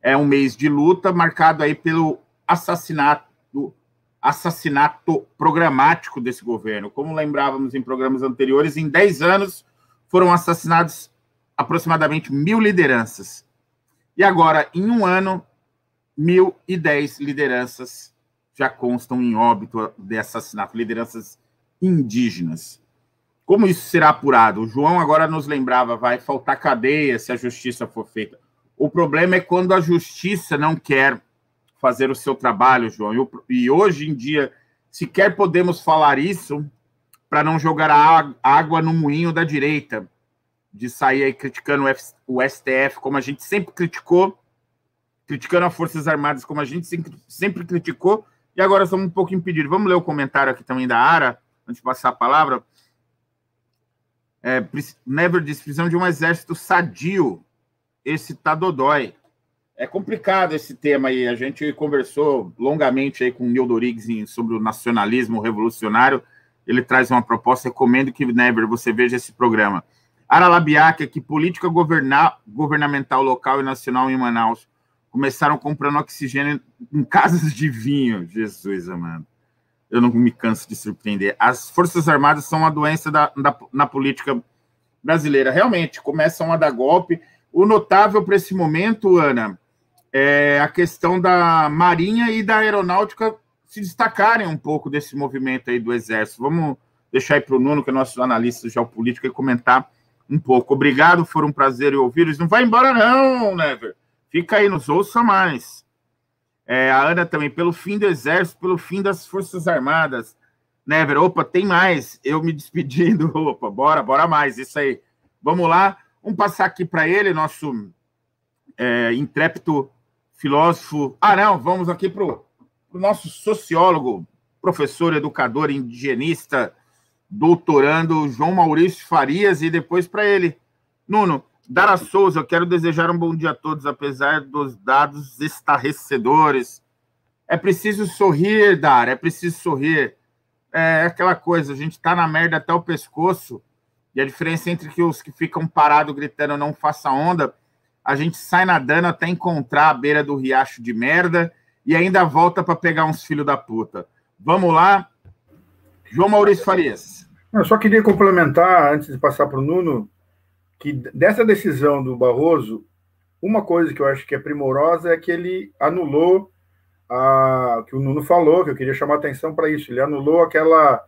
É um mês de luta marcado aí pelo assassinato, assassinato programático desse governo. Como lembrávamos em programas anteriores, em 10 anos foram assassinados aproximadamente mil lideranças. E agora, em um ano, mil e dez lideranças já constam em óbito de assassinato, lideranças indígenas. Como isso será apurado? O João agora nos lembrava, vai faltar cadeia se a justiça for feita. O problema é quando a justiça não quer fazer o seu trabalho, João. E hoje em dia, sequer podemos falar isso para não jogar a água no moinho da direita de sair aí criticando o STF, como a gente sempre criticou, criticando as Forças Armadas, como a gente sempre criticou, e agora estamos um pouco impedidos. Vamos ler o comentário aqui também da Ara, antes de passar a palavra. É, Never diz, precisamos de um exército sadio. Esse tá dodói. É complicado esse tema aí. A gente conversou longamente aí com o Neil sobre o nacionalismo revolucionário. Ele traz uma proposta. Recomendo que, Never, você veja esse programa. Aralabiaca, que política governamental local e nacional em Manaus começaram comprando oxigênio em casas de vinho. Jesus amado. Eu não me canso de surpreender. As Forças Armadas são uma doença da, da, na política brasileira. Realmente, começam a dar golpe. O notável para esse momento, Ana, é a questão da Marinha e da Aeronáutica se destacarem um pouco desse movimento aí do Exército. Vamos deixar aí para o Nuno, que é nosso analista geopolítico, e comentar um pouco. Obrigado, foi um prazer ouvi-los. Não vai embora, não, Never. Fica aí, nos ouça mais. É, a Ana também, pelo fim do Exército, pelo fim das Forças Armadas. Never, opa, tem mais. Eu me despedindo. Opa, bora, bora mais. Isso aí. Vamos lá. Vamos passar aqui para ele, nosso é, intrépido filósofo. Ah, não, vamos aqui para o nosso sociólogo, professor, educador, indigenista, doutorando João Maurício Farias e depois para ele. Nuno, Dara Souza, eu quero desejar um bom dia a todos, apesar dos dados estarrecedores. É preciso sorrir, Dara, é preciso sorrir. É aquela coisa, a gente está na merda até o pescoço, e a diferença entre que os que ficam parados gritando não faça onda, a gente sai nadando até encontrar a beira do riacho de merda e ainda volta para pegar uns filhos da puta. Vamos lá, João Maurício Farias. Eu só queria complementar, antes de passar para o Nuno, que dessa decisão do Barroso, uma coisa que eu acho que é primorosa é que ele anulou a que o Nuno falou, que eu queria chamar atenção para isso. Ele anulou aquela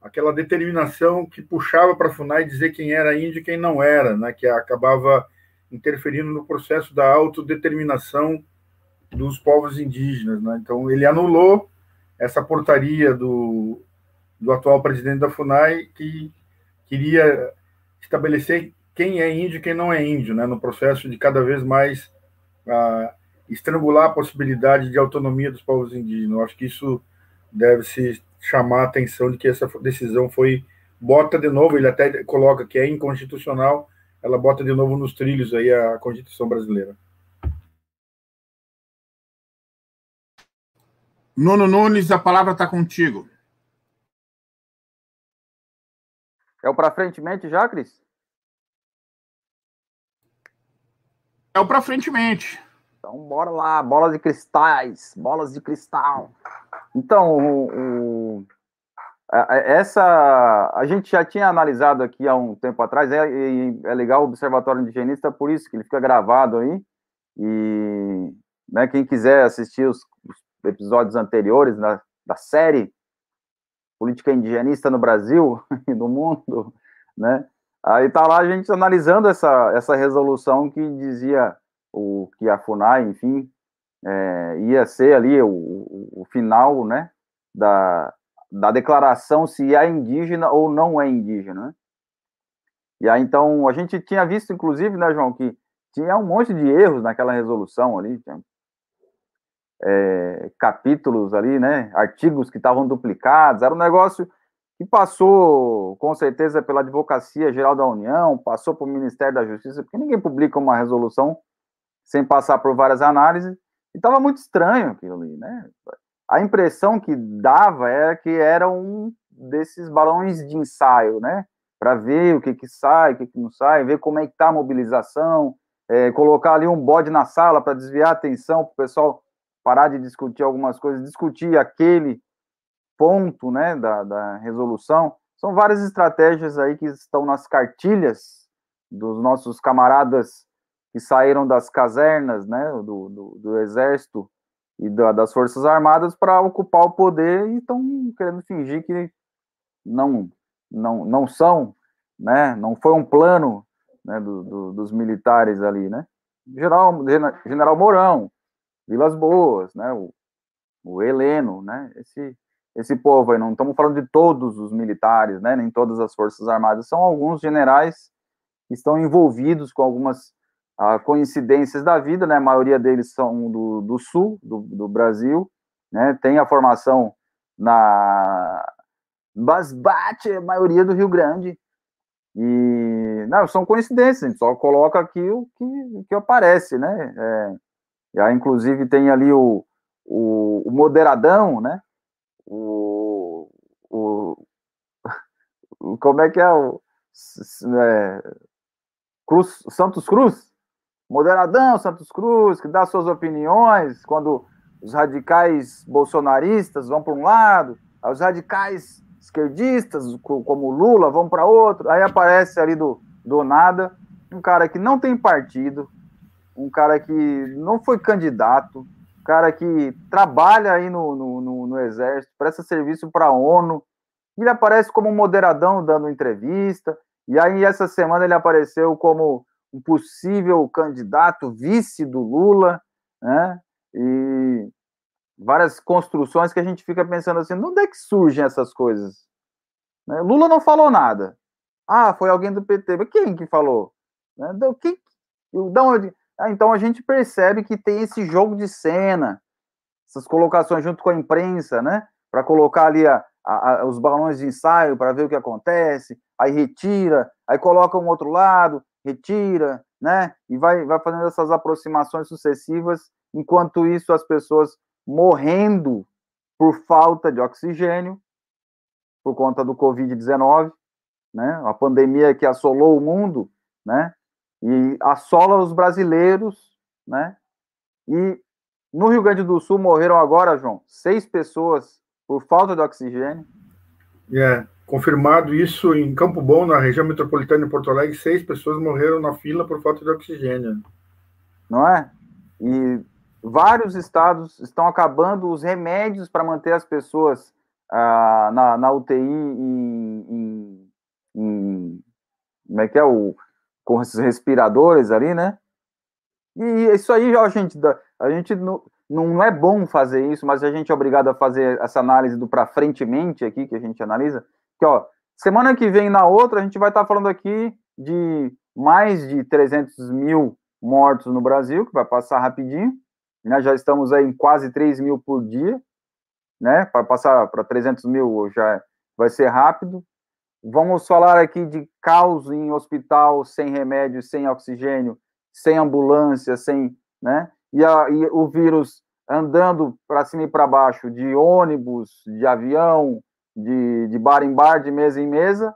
aquela determinação que puxava para a FUNAI dizer quem era índio e quem não era, né, que acabava interferindo no processo da autodeterminação dos povos indígenas. Né? Então, ele anulou essa portaria do, do atual presidente da FUNAI, que queria estabelecer quem é índio e quem não é índio, né, no processo de cada vez mais uh, estrangular a possibilidade de autonomia dos povos indígenas. Eu acho que isso deve se chamar a atenção de que essa decisão foi bota de novo, ele até coloca que é inconstitucional, ela bota de novo nos trilhos aí a Constituição brasileira. Nuno Nunes, a palavra está contigo. É o para frente mente já, Cris? É o para frente mente. Então, bora lá, bolas de cristais, bolas de cristal. Então, o, o, essa a gente já tinha analisado aqui há um tempo atrás, é, é legal o Observatório Indigenista, por isso que ele fica gravado aí. E né, quem quiser assistir os, os episódios anteriores da, da série política indigenista no Brasil e no mundo, né? Aí tá lá a gente analisando essa, essa resolução que dizia o que a FUNAI, enfim, é, ia ser ali o, o, o, final, né, da, da declaração se é indígena ou não é indígena, né? E aí, então, a gente tinha visto, inclusive, né, João, que tinha um monte de erros naquela resolução ali, tinha é, capítulos ali, né, artigos que estavam duplicados, era um negócio que passou, com certeza, pela Advocacia Geral da União, passou pelo Ministério da Justiça, porque ninguém publica uma resolução sem passar por várias análises, e estava muito estranho aquilo ali, né? A impressão que dava era que era um desses balões de ensaio, né? Para ver o que que sai, o que que não sai, ver como é que está a mobilização, é, colocar ali um bode na sala para desviar a atenção para o pessoal parar de discutir algumas coisas, discutir aquele ponto, né, da, da resolução. São várias estratégias aí que estão nas cartilhas dos nossos camaradas que saíram das casernas, né, do, do, do exército e da, das forças armadas para ocupar o poder e estão querendo fingir que não, não, não são, né, não foi um plano né, do, do, dos militares ali, né, General, General Mourão, Vilas Boas, né, o, o Heleno, né, esse, esse povo aí, não estamos falando de todos os militares, né, nem todas as forças armadas, são alguns generais que estão envolvidos com algumas uh, coincidências da vida, né, a maioria deles são do, do sul do, do Brasil, né, tem a formação na Basbate, a maioria do Rio Grande, e não, são coincidências, a gente só coloca aqui o que, que aparece, né? É, aí, inclusive, tem ali o, o, o moderadão, né? O, o, o, como é que é o é, Cruz, Santos Cruz? Moderadão Santos Cruz, que dá suas opiniões quando os radicais bolsonaristas vão para um lado, os radicais esquerdistas, como Lula, vão para outro, aí aparece ali do, do nada um cara que não tem partido, um cara que não foi candidato, um cara que trabalha aí no, no, no, no exército, presta serviço para a ONU, ele aparece como moderadão dando entrevista, e aí essa semana ele apareceu como um possível candidato vice do Lula, né? E várias construções que a gente fica pensando assim, onde é que surgem essas coisas? Né? Lula não falou nada. Ah, foi alguém do PT. Mas quem que falou? Né? Quem, da onde? Ah, então a gente percebe que tem esse jogo de cena, essas colocações junto com a imprensa, né? Para colocar ali a, a, os balões de ensaio para ver o que acontece, aí retira, aí coloca um outro lado, retira, né? E vai, vai fazendo essas aproximações sucessivas, enquanto isso as pessoas morrendo por falta de oxigênio, por conta do Covid-19, né? A pandemia que assolou o mundo, né? E assola os brasileiros, né? E no Rio Grande do Sul morreram agora, João, seis pessoas por falta de oxigênio. É, confirmado isso em Campo Bom, na região metropolitana de Porto Alegre, seis pessoas morreram na fila por falta de oxigênio. Não é? E vários estados estão acabando os remédios para manter as pessoas ah, na, na UTI em, como é que é o com esses respiradores ali, né? E isso aí, ó, gente, a gente não, não é bom fazer isso, mas a gente é obrigado a fazer essa análise do para frentemente aqui que a gente analisa. Que ó, semana que vem na outra a gente vai estar tá falando aqui de mais de 300 mil mortos no Brasil, que vai passar rapidinho. Né? Já estamos aí em quase 3 mil por dia né? Para passar para 300 mil já vai ser rápido. Vamos falar aqui de caos em hospital sem remédio, sem oxigênio, sem ambulância, sem, né? E, a, e o vírus andando para cima e para baixo de ônibus, de avião, de, de bar em bar, de mesa em mesa,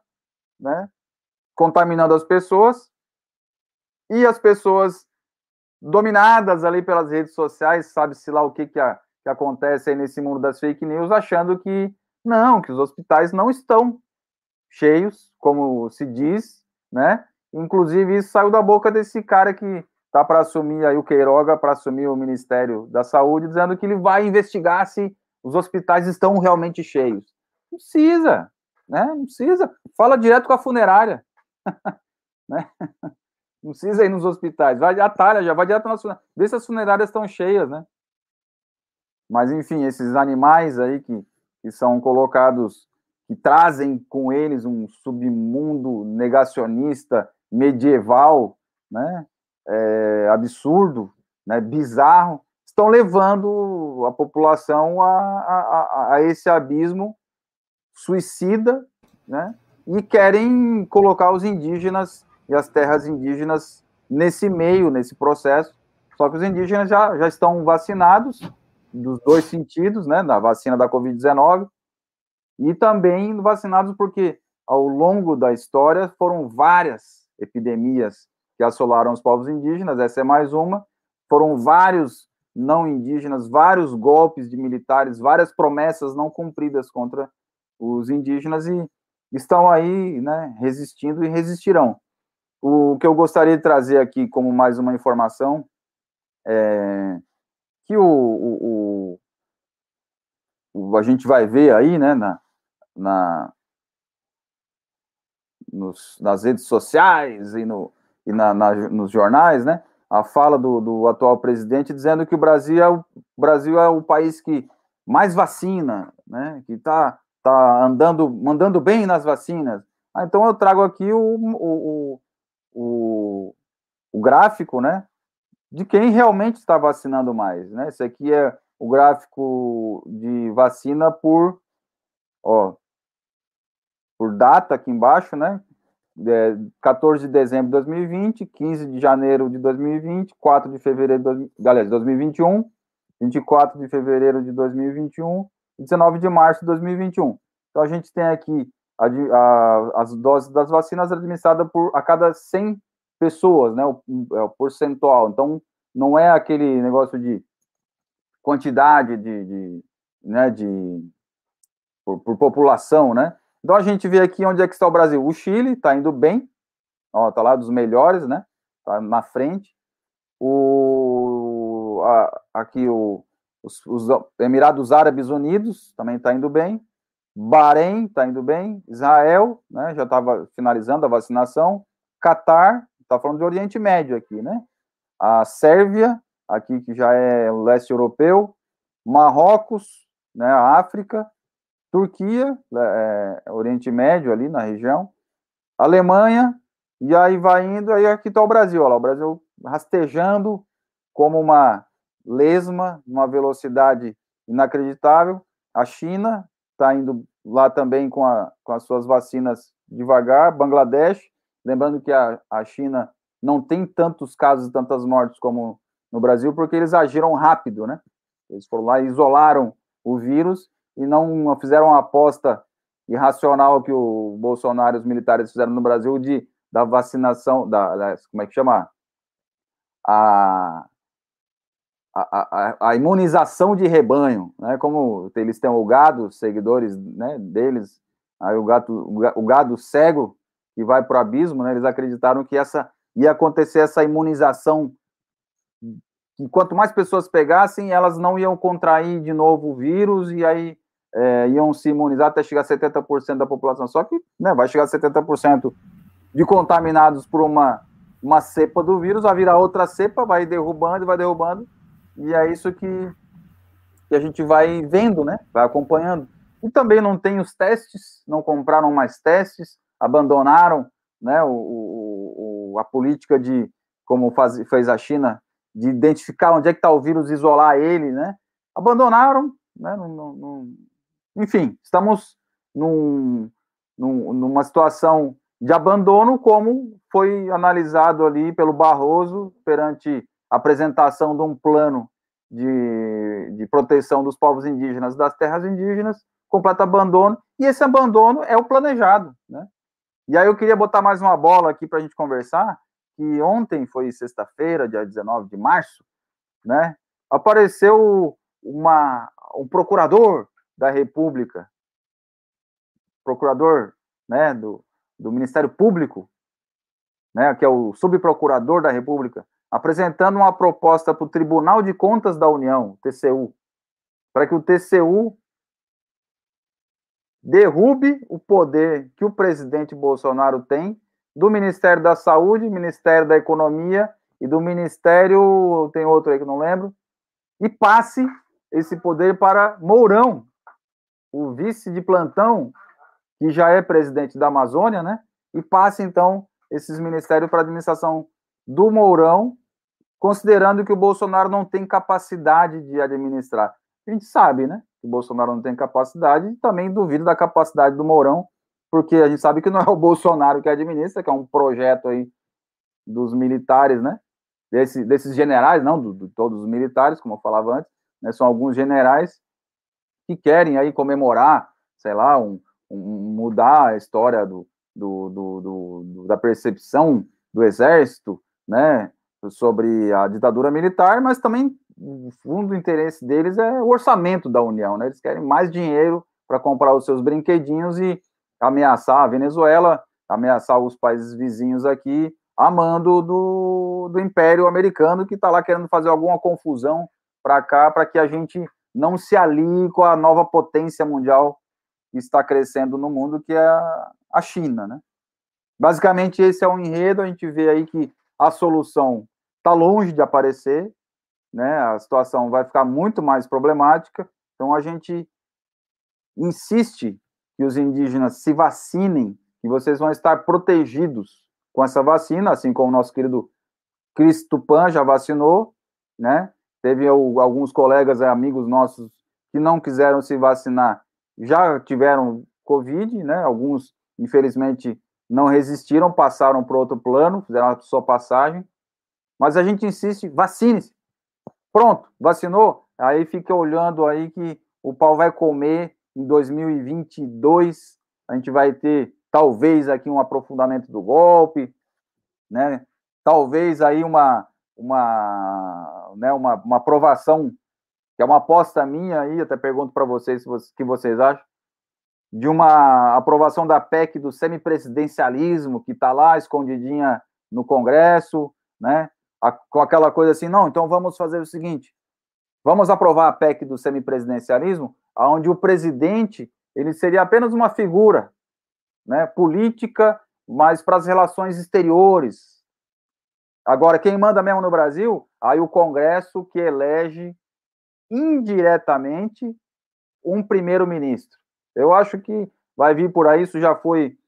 né? Contaminando as pessoas e as pessoas dominadas ali pelas redes sociais, sabe-se lá o que, que a que acontece aí nesse mundo das fake news, achando que não, que os hospitais não estão cheios, como se diz, né? Inclusive, isso saiu da boca desse cara que tá para assumir aí o Queiroga, para assumir o Ministério da Saúde, dizendo que ele vai investigar se os hospitais estão realmente cheios. Não precisa, né? Não precisa. Fala direto com a funerária. né? Não precisa ir nos hospitais. Vai atalha, já vai direto nas funerárias. Vê se as funerárias estão cheias, né? Mas, enfim, esses animais aí que, que são colocados, que trazem com eles um submundo negacionista medieval, né? É, absurdo, né? bizarro, estão levando a população a, a, a, esse abismo suicida né? E querem colocar os indígenas e as terras indígenas nesse meio, nesse processo. Só que os indígenas já, já estão vacinados, dos dois sentidos, né? Na vacina da Covid-19, e também vacinados porque, ao longo da história, foram várias epidemias que assolaram os povos indígenas, essa é mais uma. Foram vários não indígenas, vários golpes de militares, várias promessas não cumpridas contra os indígenas e estão aí, né, resistindo e resistirão. O que eu gostaria de trazer aqui como mais uma informação é que o, o, o a gente vai ver aí, né, na, na nos, nas redes sociais e, no, e na, na, nos jornais, né, a fala do, do atual presidente dizendo que o Brasil é o, Brasil é o país que mais vacina, né, que está tá andando, mandando bem nas vacinas. Ah, então eu trago aqui o, o, o, o, gráfico, né, de quem realmente está vacinando mais, né? Esse aqui é o gráfico de vacina por, ó, por data aqui embaixo, né? É, 14 de dezembro de 2020, 15 de janeiro de 2020, 4 de fevereiro de, aliás, 2021, 24 de fevereiro de 2021 e 19 de março de 2021. Então, a gente tem aqui a, a, as doses das vacinas administradas por, a cada 100 pessoas, né, o, é o percentual. Então, não é aquele negócio de quantidade de, de né, de por, por, população, né? Então a gente vê aqui onde é que está o Brasil. O Chile está indo bem, ó, tá lá dos melhores, né? Tá na frente. O a, aqui o, os, os, Emirados Árabes Unidos também está indo bem. Bahrein está indo bem. Israel, né? Já estava finalizando a vacinação. Catar, está falando de Oriente Médio aqui, né? A Sérvia, aqui que já é leste europeu. Marrocos, né? A África Turquia, né, é, Oriente Médio ali na região, Alemanha, e aí vai indo, aí aqui está o Brasil, olha lá, o Brasil rastejando como uma lesma, numa velocidade inacreditável, a China está indo lá também com, a, com as suas vacinas devagar, Bangladesh, lembrando que a, a China não tem tantos casos e tantas mortes como no Brasil, porque eles agiram rápido, né? Eles foram lá e isolaram o vírus e não fizeram uma aposta irracional que o Bolsonaro e os militares fizeram no Brasil de da vacinação, da, da como é que chama? A, a, a, imunização de rebanho, né? Como eles têm o gado, seguidores né, deles, aí o, gato, o gado cego que vai para o abismo, né? Eles acreditaram que essa ia acontecer essa imunização que quanto mais pessoas pegassem, elas não iam contrair de novo o vírus e aí é, iam se imunizar até chegar a 70% da população. Só que né, vai chegar a 70% de contaminados por uma, uma cepa do vírus, vai virar outra cepa, vai derrubando, vai derrubando, e é isso que, que a gente vai vendo, né? Vai acompanhando. E também não tem os testes, não compraram mais testes, abandonaram né, o, o, a política de, como faz, fez a China, de identificar onde é que está o vírus, isolar ele, né? Abandonaram, né? Não, não, não, enfim, estamos num, num, numa situação de abandono, como foi analisado ali pelo Barroso perante apresentação de um plano de, de proteção dos povos indígenas, das terras indígenas, completo abandono, e esse abandono é o planejado, né? E aí eu queria botar mais uma bola aqui para a gente conversar, que ontem foi sexta-feira, dia 19 de março, né? Apareceu uma, um procurador da República, procurador né, do, do Ministério Público, né, que é o subprocurador da República, apresentando uma proposta para o Tribunal de Contas da União, TCU, para que o TCU derrube o poder que o presidente Bolsonaro tem do Ministério da Saúde, Ministério da Economia e do Ministério, tem outro aí que não lembro, e passe esse poder para Mourão, o vice de plantão, que já é presidente da Amazônia, né? E passe, então, esses ministérios para a administração do Mourão, considerando que o Bolsonaro não tem capacidade de administrar. A gente sabe, né? Que o Bolsonaro não tem capacidade e também duvido da capacidade do Mourão porque a gente sabe que não é o Bolsonaro que administra, que é um projeto aí dos militares, né? Desse, desses generais, não de do, todos os militares, como eu falava antes, né? São alguns generais que querem aí comemorar, sei lá, um, um mudar a história do, do, do, do, da percepção do exército, né? Sobre a ditadura militar, mas também fundo do interesse deles é o orçamento da União, né? Eles querem mais dinheiro para comprar os seus brinquedinhos e ameaçar a Venezuela, ameaçar os países vizinhos aqui, amando do, do Império Americano, que está lá querendo fazer alguma confusão para cá, para que a gente não se alie com a nova potência mundial que está crescendo no mundo, que é a China, né? Basicamente, esse é o enredo, a gente vê aí que a solução está longe de aparecer, né? A situação vai ficar muito mais problemática, então a gente insiste que os indígenas se vacinem, que vocês vão estar protegidos com essa vacina, assim como o nosso querido Cristo Pan já vacinou, né? Teve alguns colegas, amigos nossos que não quiseram se vacinar, já tiveram Covid, né? Alguns, infelizmente, não resistiram, passaram para outro plano, fizeram a sua passagem. Mas a gente insiste, vacine-se. Pronto, vacinou? Aí fica olhando aí que o pau vai comer em 2022 a gente vai ter talvez aqui um aprofundamento do golpe, né? Talvez aí uma uma, né, uma, uma aprovação, que é uma aposta minha aí, até pergunto para vocês o que vocês acham, de uma aprovação da PEC do semipresidencialismo, que está lá escondidinha no Congresso, né? A, com aquela coisa assim, não, então vamos fazer o seguinte, vamos aprovar a PEC do semipresidencialismo, onde o presidente ele seria apenas uma figura né, política, mas para as relações exteriores. Agora, quem manda mesmo no Brasil? Aí o Congresso que elege indiretamente um primeiro-ministro. Eu acho que vai vir por aí, isso já foi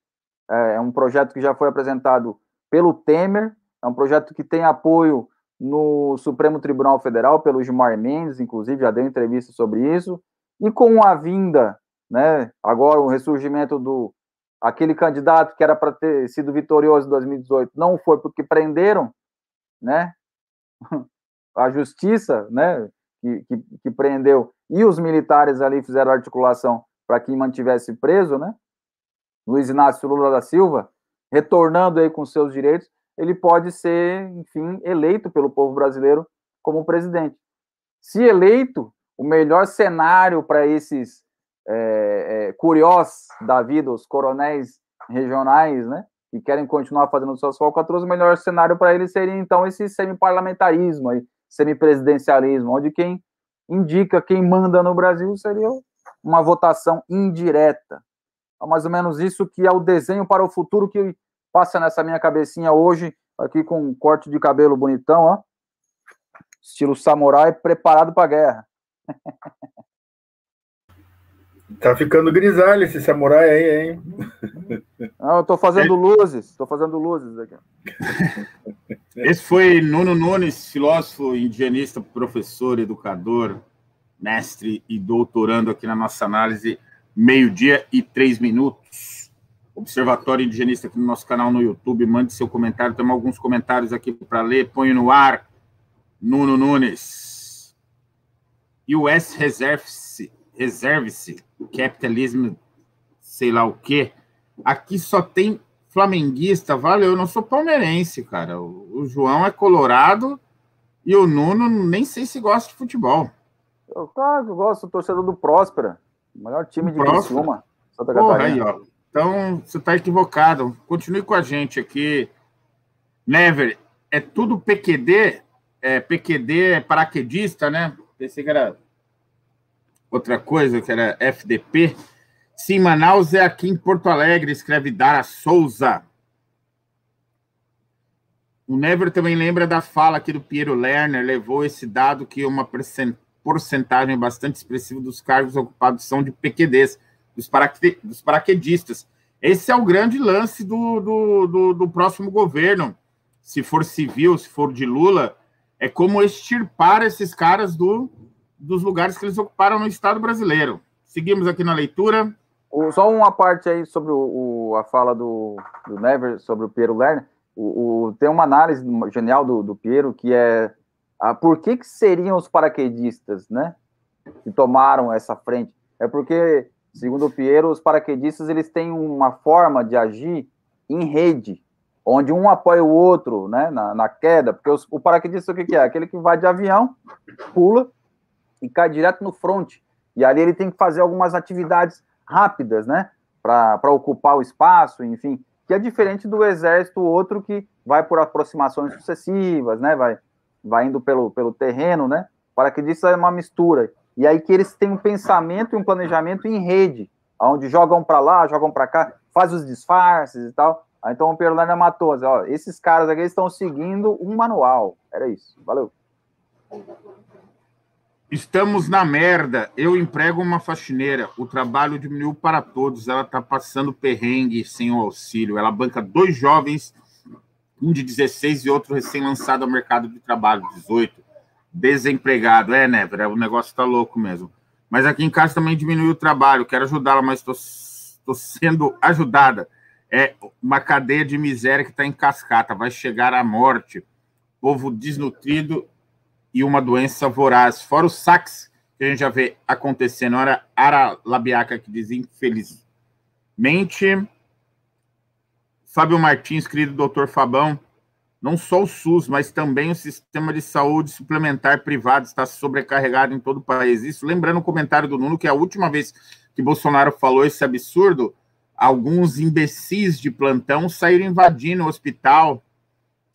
é, é um projeto que já foi apresentado pelo Temer, é um projeto que tem apoio no Supremo Tribunal Federal, pelo Gilmar Mendes, inclusive, já deu entrevista sobre isso, e com a vinda, né, agora o ressurgimento do aquele candidato que era para ter sido vitorioso em 2018, não foi porque prenderam, né? A justiça, né, que, que, que prendeu. E os militares ali fizeram articulação para que mantivesse preso, né? Luiz Inácio Lula da Silva, retornando aí com seus direitos, ele pode ser, enfim, eleito pelo povo brasileiro como presidente. Se eleito, o melhor cenário para esses é, é, curiosos da vida, os coronéis regionais, né, que querem continuar fazendo suas falcatruas, o melhor cenário para eles seria, então, esse semiparlamentarismo, aí, semipresidencialismo, onde quem indica quem manda no Brasil seria uma votação indireta. É mais ou menos isso que é o desenho para o futuro que passa nessa minha cabecinha hoje, aqui com um corte de cabelo bonitão, ó, estilo samurai, preparado para a guerra. Tá ficando grisalho esse samurai aí, hein? Não, eu tô fazendo luzes, tô fazendo luzes aqui. Esse foi Nuno Nunes, filósofo, indigenista, professor, educador, mestre e doutorando aqui na nossa análise, meio-dia e três minutos. Observatório Indigenista aqui no nosso canal no YouTube, mande seu comentário, temos alguns comentários aqui para ler, põe no ar, Nuno Nunes. US Reserve-se, reserve-se, capitalismo, sei lá o quê. Aqui só tem flamenguista, valeu, eu não sou palmeirense, cara. O João é colorado e o Nuno nem sei se gosta de futebol. Eu, claro eu gosto, torcedor do Próspera, o maior time de Criciúma, Santa Porra, Aí, ó. Então, você está equivocado. Continue com a gente aqui. Never, é tudo PQD? É, PQD é paraquedista, né? Pensei que era outra coisa, que era FDP. Sim, Manaus é aqui em Porto Alegre, escreve Dara Souza. O Never também lembra da fala aqui do Piero Lerner, levou esse dado que uma porcentagem bastante expressiva dos cargos ocupados são de PQDs, dos, paraque, dos paraquedistas. Esse é o grande lance do, do, do, do próximo governo. Se for civil, se for de Lula, é como extirpar esses caras do, dos lugares que eles ocuparam no Estado brasileiro. Seguimos aqui na leitura. Só uma parte aí sobre o, a fala do, do Never, sobre o Piero Lerner. O, tem uma análise genial do, do Piero que é a, por que, que seriam os paraquedistas, né? Que tomaram essa frente. É porque, segundo o Piero, os paraquedistas eles têm uma forma de agir em rede, onde um apoia o outro né, na, na queda, porque os, o paraquedista o que, que é? Aquele que vai de avião, pula e cai direto no fronte. E ali ele tem que fazer algumas atividades rápidas, né? Para ocupar o espaço, enfim, que é diferente do exército outro que vai por aproximações sucessivas, né? Vai, vai indo pelo, pelo terreno, né? Para que isso é uma mistura. E aí que eles têm um pensamento e um planejamento em rede, onde jogam para lá, jogam para cá, faz os disfarces e tal. Então o Perlana matou, ó, esses caras aqui estão seguindo um manual. Era isso. Valeu. Estamos na merda. Eu emprego uma faxineira. O trabalho diminuiu para todos. Ela está passando perrengue sem o auxílio. Ela banca dois jovens, um de 16 e outro recém-lançado ao mercado de trabalho, 18. Desempregado. É, Never, o negócio está louco mesmo. Mas aqui em casa também diminuiu o trabalho. Quero ajudá-la, mas estou sendo ajudada. É uma cadeia de miséria que está em cascata. Vai chegar à morte. Povo desnutrido e uma doença voraz, fora o sax que a gente já vê acontecendo. Era Ara Labiaca que diz, infelizmente. Fábio Martins, querido doutor Fabão, não só o SUS, mas também o sistema de saúde suplementar privado está sobrecarregado em todo o país. Isso, lembrando o comentário do Nuno, que a última vez que Bolsonaro falou esse absurdo, alguns imbecis de plantão saíram invadindo o hospital,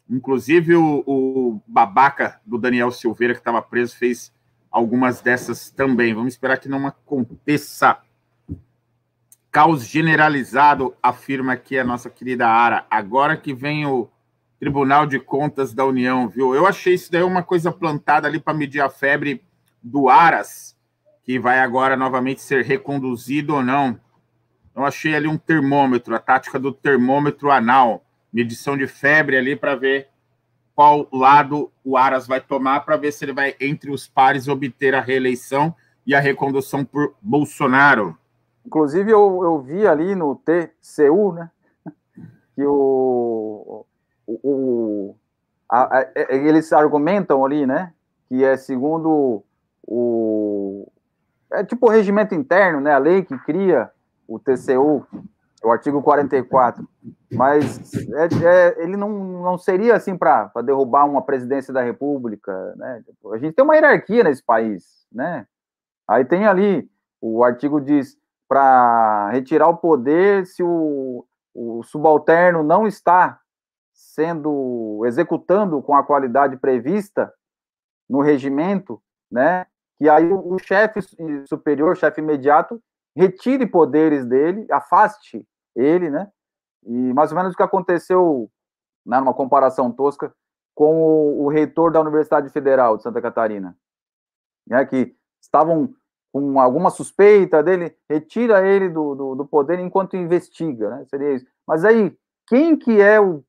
Inclusive, o, o babaca do Daniel Silveira, que estava preso, fez algumas dessas também. Vamos esperar que não aconteça. Caos generalizado, afirma aqui a nossa querida Ara. Agora que vem o Tribunal de Contas da União, viu? Eu achei isso daí uma coisa plantada ali para medir a febre do Aras, que vai agora novamente ser reconduzido ou não. Eu achei ali um termômetro, a tática do termômetro anal medição de febre ali para ver qual lado o Aras vai tomar, para ver se ele vai, entre os pares, obter a reeleição e a recondução por Bolsonaro. Inclusive, eu, eu vi ali no TCU, né, que o, o, o a, a, eles argumentam ali, né, que é segundo o é tipo o regimento interno, né, a lei que cria o TCU o artigo 44. Mas é, é, ele não, não seria assim para derrubar uma presidência da República. Né? A gente tem uma hierarquia nesse país. Né? Aí tem ali, o artigo diz, para retirar o poder se o, o subalterno não está sendo executando com a qualidade prevista no regimento, né? Que aí o, o chefe superior, chefe imediato, retire poderes dele, afaste ele, né? E mais ou menos o que aconteceu, né, numa comparação tosca, com o, o reitor da Universidade Federal de Santa Catarina, né, que estavam com alguma suspeita dele, retira ele do, do, do, poder enquanto investiga, né? Seria isso. Mas aí, quem que é o,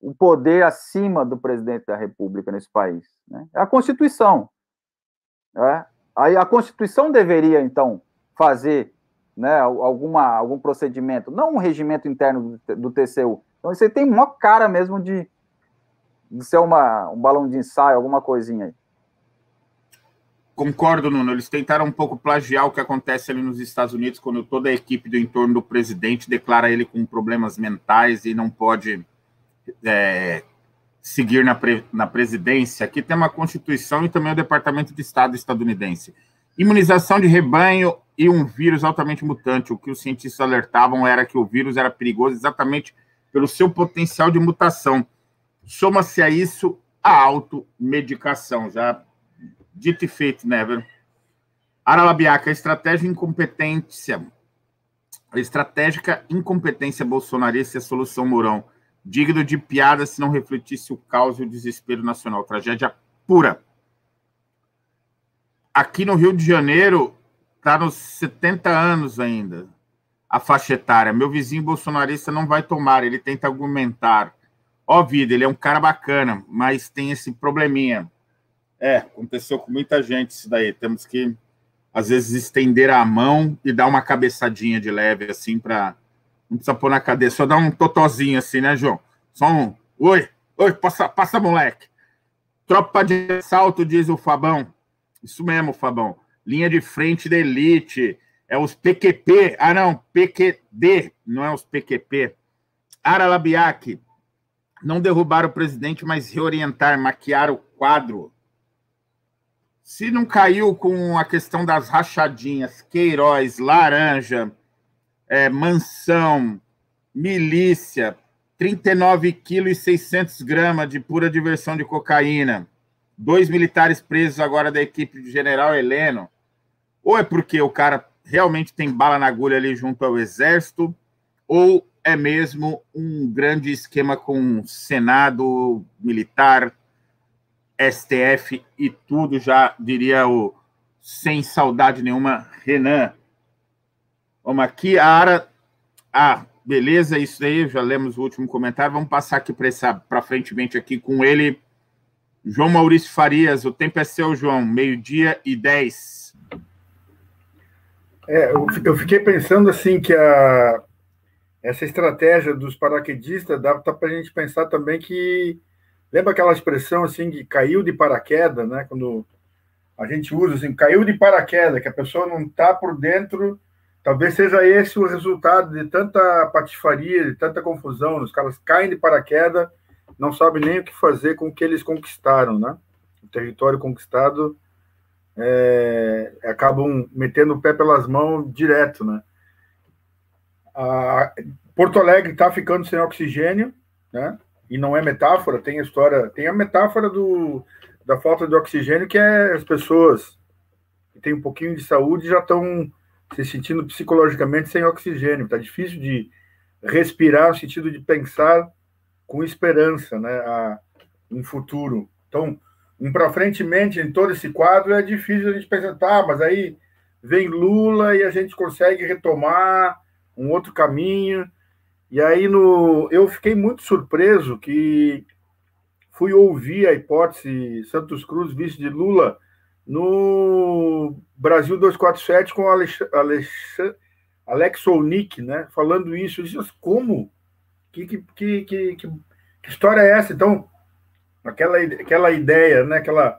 o poder acima do presidente da República nesse país? Né? É a Constituição. Né? Aí a Constituição deveria, então, fazer né, alguma, algum procedimento, não um regimento interno do, do TCU. Então, você tem uma cara mesmo de, de ser uma, um balão de ensaio, alguma coisinha aí. Concordo, Nuno. Eles tentaram um pouco plagiar o que acontece ali nos Estados Unidos, quando toda a equipe do entorno do presidente declara ele com problemas mentais e não pode é, seguir na, pre, na presidência. Aqui tem uma Constituição e também o Departamento de Estado estadunidense. Imunização de rebanho e um vírus altamente mutante. O que os cientistas alertavam era que o vírus era perigoso exatamente pelo seu potencial de mutação. Soma-se a isso a automedicação. Já dito e feito, Never. Aralabiaca, estratégia incompetência. Estratégica incompetência bolsonarista e a solução Mourão. Digno de piada se não refletisse o caos e o desespero nacional. Tragédia pura aqui no Rio de Janeiro está nos 70 anos ainda a faixa etária. Meu vizinho bolsonarista não vai tomar, ele tenta argumentar. Ó, vida, ele é um cara bacana, mas tem esse probleminha. É, aconteceu com muita gente isso daí. Temos que às vezes estender a mão e dar uma cabeçadinha de leve, assim, para. Não precisa pôr na cadeia, só dar um totozinho assim, né, João? Só um. Oi, oi, passa, passa moleque. Tropa de salto, diz o Fabão. Isso mesmo, Fabão. Linha de frente da elite. É os PQP. Ah, não, PQD, não é os PQP. Ara Labiak. Não derrubar o presidente, mas reorientar, maquiar o quadro. Se não caiu com a questão das rachadinhas, Queiroz, Laranja, é, Mansão, Milícia, 39 quilos e 600 gramas de pura diversão de cocaína, dois militares presos agora da equipe do general Heleno, ou é porque o cara realmente tem bala na agulha ali junto ao exército, ou é mesmo um grande esquema com Senado militar, STF e tudo, já diria o sem saudade nenhuma, Renan. Vamos aqui, a Ara. Ah, beleza, isso aí, já lemos o último comentário. Vamos passar aqui para frente aqui com ele. João Maurício Farias, o tempo é seu, João, meio-dia e dez. É, eu fiquei pensando assim que a, essa estratégia dos paraquedistas dá para a gente pensar também que Lembra aquela expressão assim que caiu de paraquedas, né? Quando a gente usa assim, caiu de paraquedas, que a pessoa não está por dentro. Talvez seja esse o resultado de tanta patifaria, de tanta confusão. Os caras caem de paraquedas, não sabem nem o que fazer com o que eles conquistaram, né? O território conquistado é, acabam metendo o pé pelas mãos direto, né? A Porto Alegre está ficando sem oxigênio, né? E não é metáfora, tem a história, tem a metáfora do, da falta de oxigênio, que é as pessoas que têm um pouquinho de saúde já estão se sentindo psicologicamente sem oxigênio. Está difícil de respirar no sentido de pensar com esperança, né, a, um futuro. Então, um para frente mente em todo esse quadro é difícil a gente pensar, tá, mas aí vem Lula e a gente consegue retomar um outro caminho. E aí no, eu fiquei muito surpreso que fui ouvir a hipótese Santos Cruz, vice de Lula, no Brasil 247 com Alex, Alex, Alex Olnick, né? Falando isso. Eu disse, como? Que, que, que, que, que história é essa? Então, aquela, aquela ideia, né? aquela,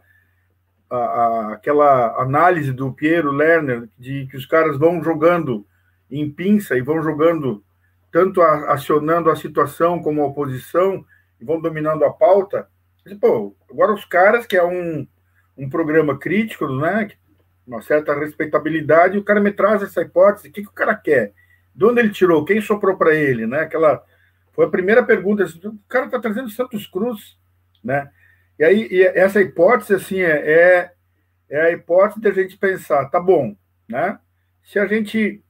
a, a, aquela análise do Piero Lerner de que os caras vão jogando em pinça e vão jogando tanto acionando a situação como a oposição, e vão dominando a pauta. Pô, agora os caras, que é um, um programa crítico, né? Uma certa respeitabilidade, o cara me traz essa hipótese, o que, que o cara quer? De onde ele tirou? Quem soprou para ele? Né? Aquela, foi a primeira pergunta. O cara está trazendo Santos Cruz, né? E aí, e essa hipótese, assim, é, é, é a hipótese de a gente pensar, tá bom, né? Se a gente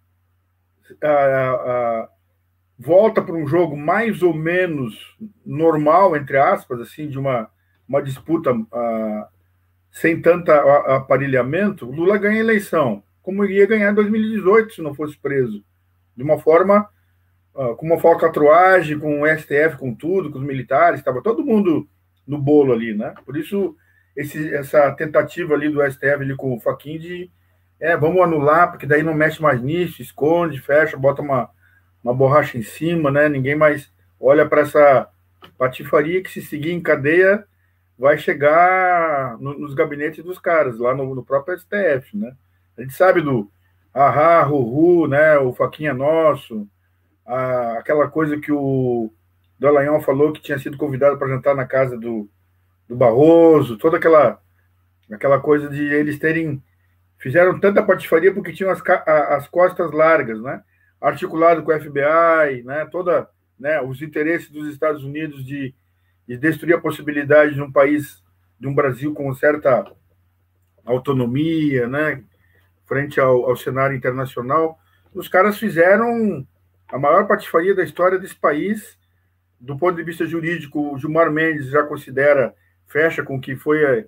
volta para um jogo mais ou menos normal, entre aspas, assim, de uma, uma disputa uh, sem tanto aparelhamento, Lula ganha a eleição, como iria ganhar em 2018 se não fosse preso. De uma forma, uh, com uma falcatruagem, com o STF, com tudo, com os militares, estava todo mundo no bolo ali, né? Por isso, esse, essa tentativa ali do STF ali com o Faquin de é, vamos anular, porque daí não mexe mais nisso, esconde, fecha, bota uma uma borracha em cima, né? Ninguém mais olha para essa patifaria que se seguir em cadeia vai chegar no, nos gabinetes dos caras, lá no, no, próprio STF, né? A gente sabe do ahá, ruhu, né? O Faquinha Nosso, a, aquela coisa que o Dallagnol falou que tinha sido convidado para jantar na casa do, do Barroso, toda aquela aquela coisa de eles terem fizeram tanta patifaria porque tinham as, as costas largas, né? Articulado com o FBI, né, toda, né, os interesses dos Estados Unidos de, de destruir a possibilidade de um país, de um Brasil com certa autonomia, né, frente ao, ao cenário internacional, os caras fizeram a maior patifaria da história desse país, do ponto de vista jurídico, o Gilmar Mendes já considera, fecha com o que foi eh,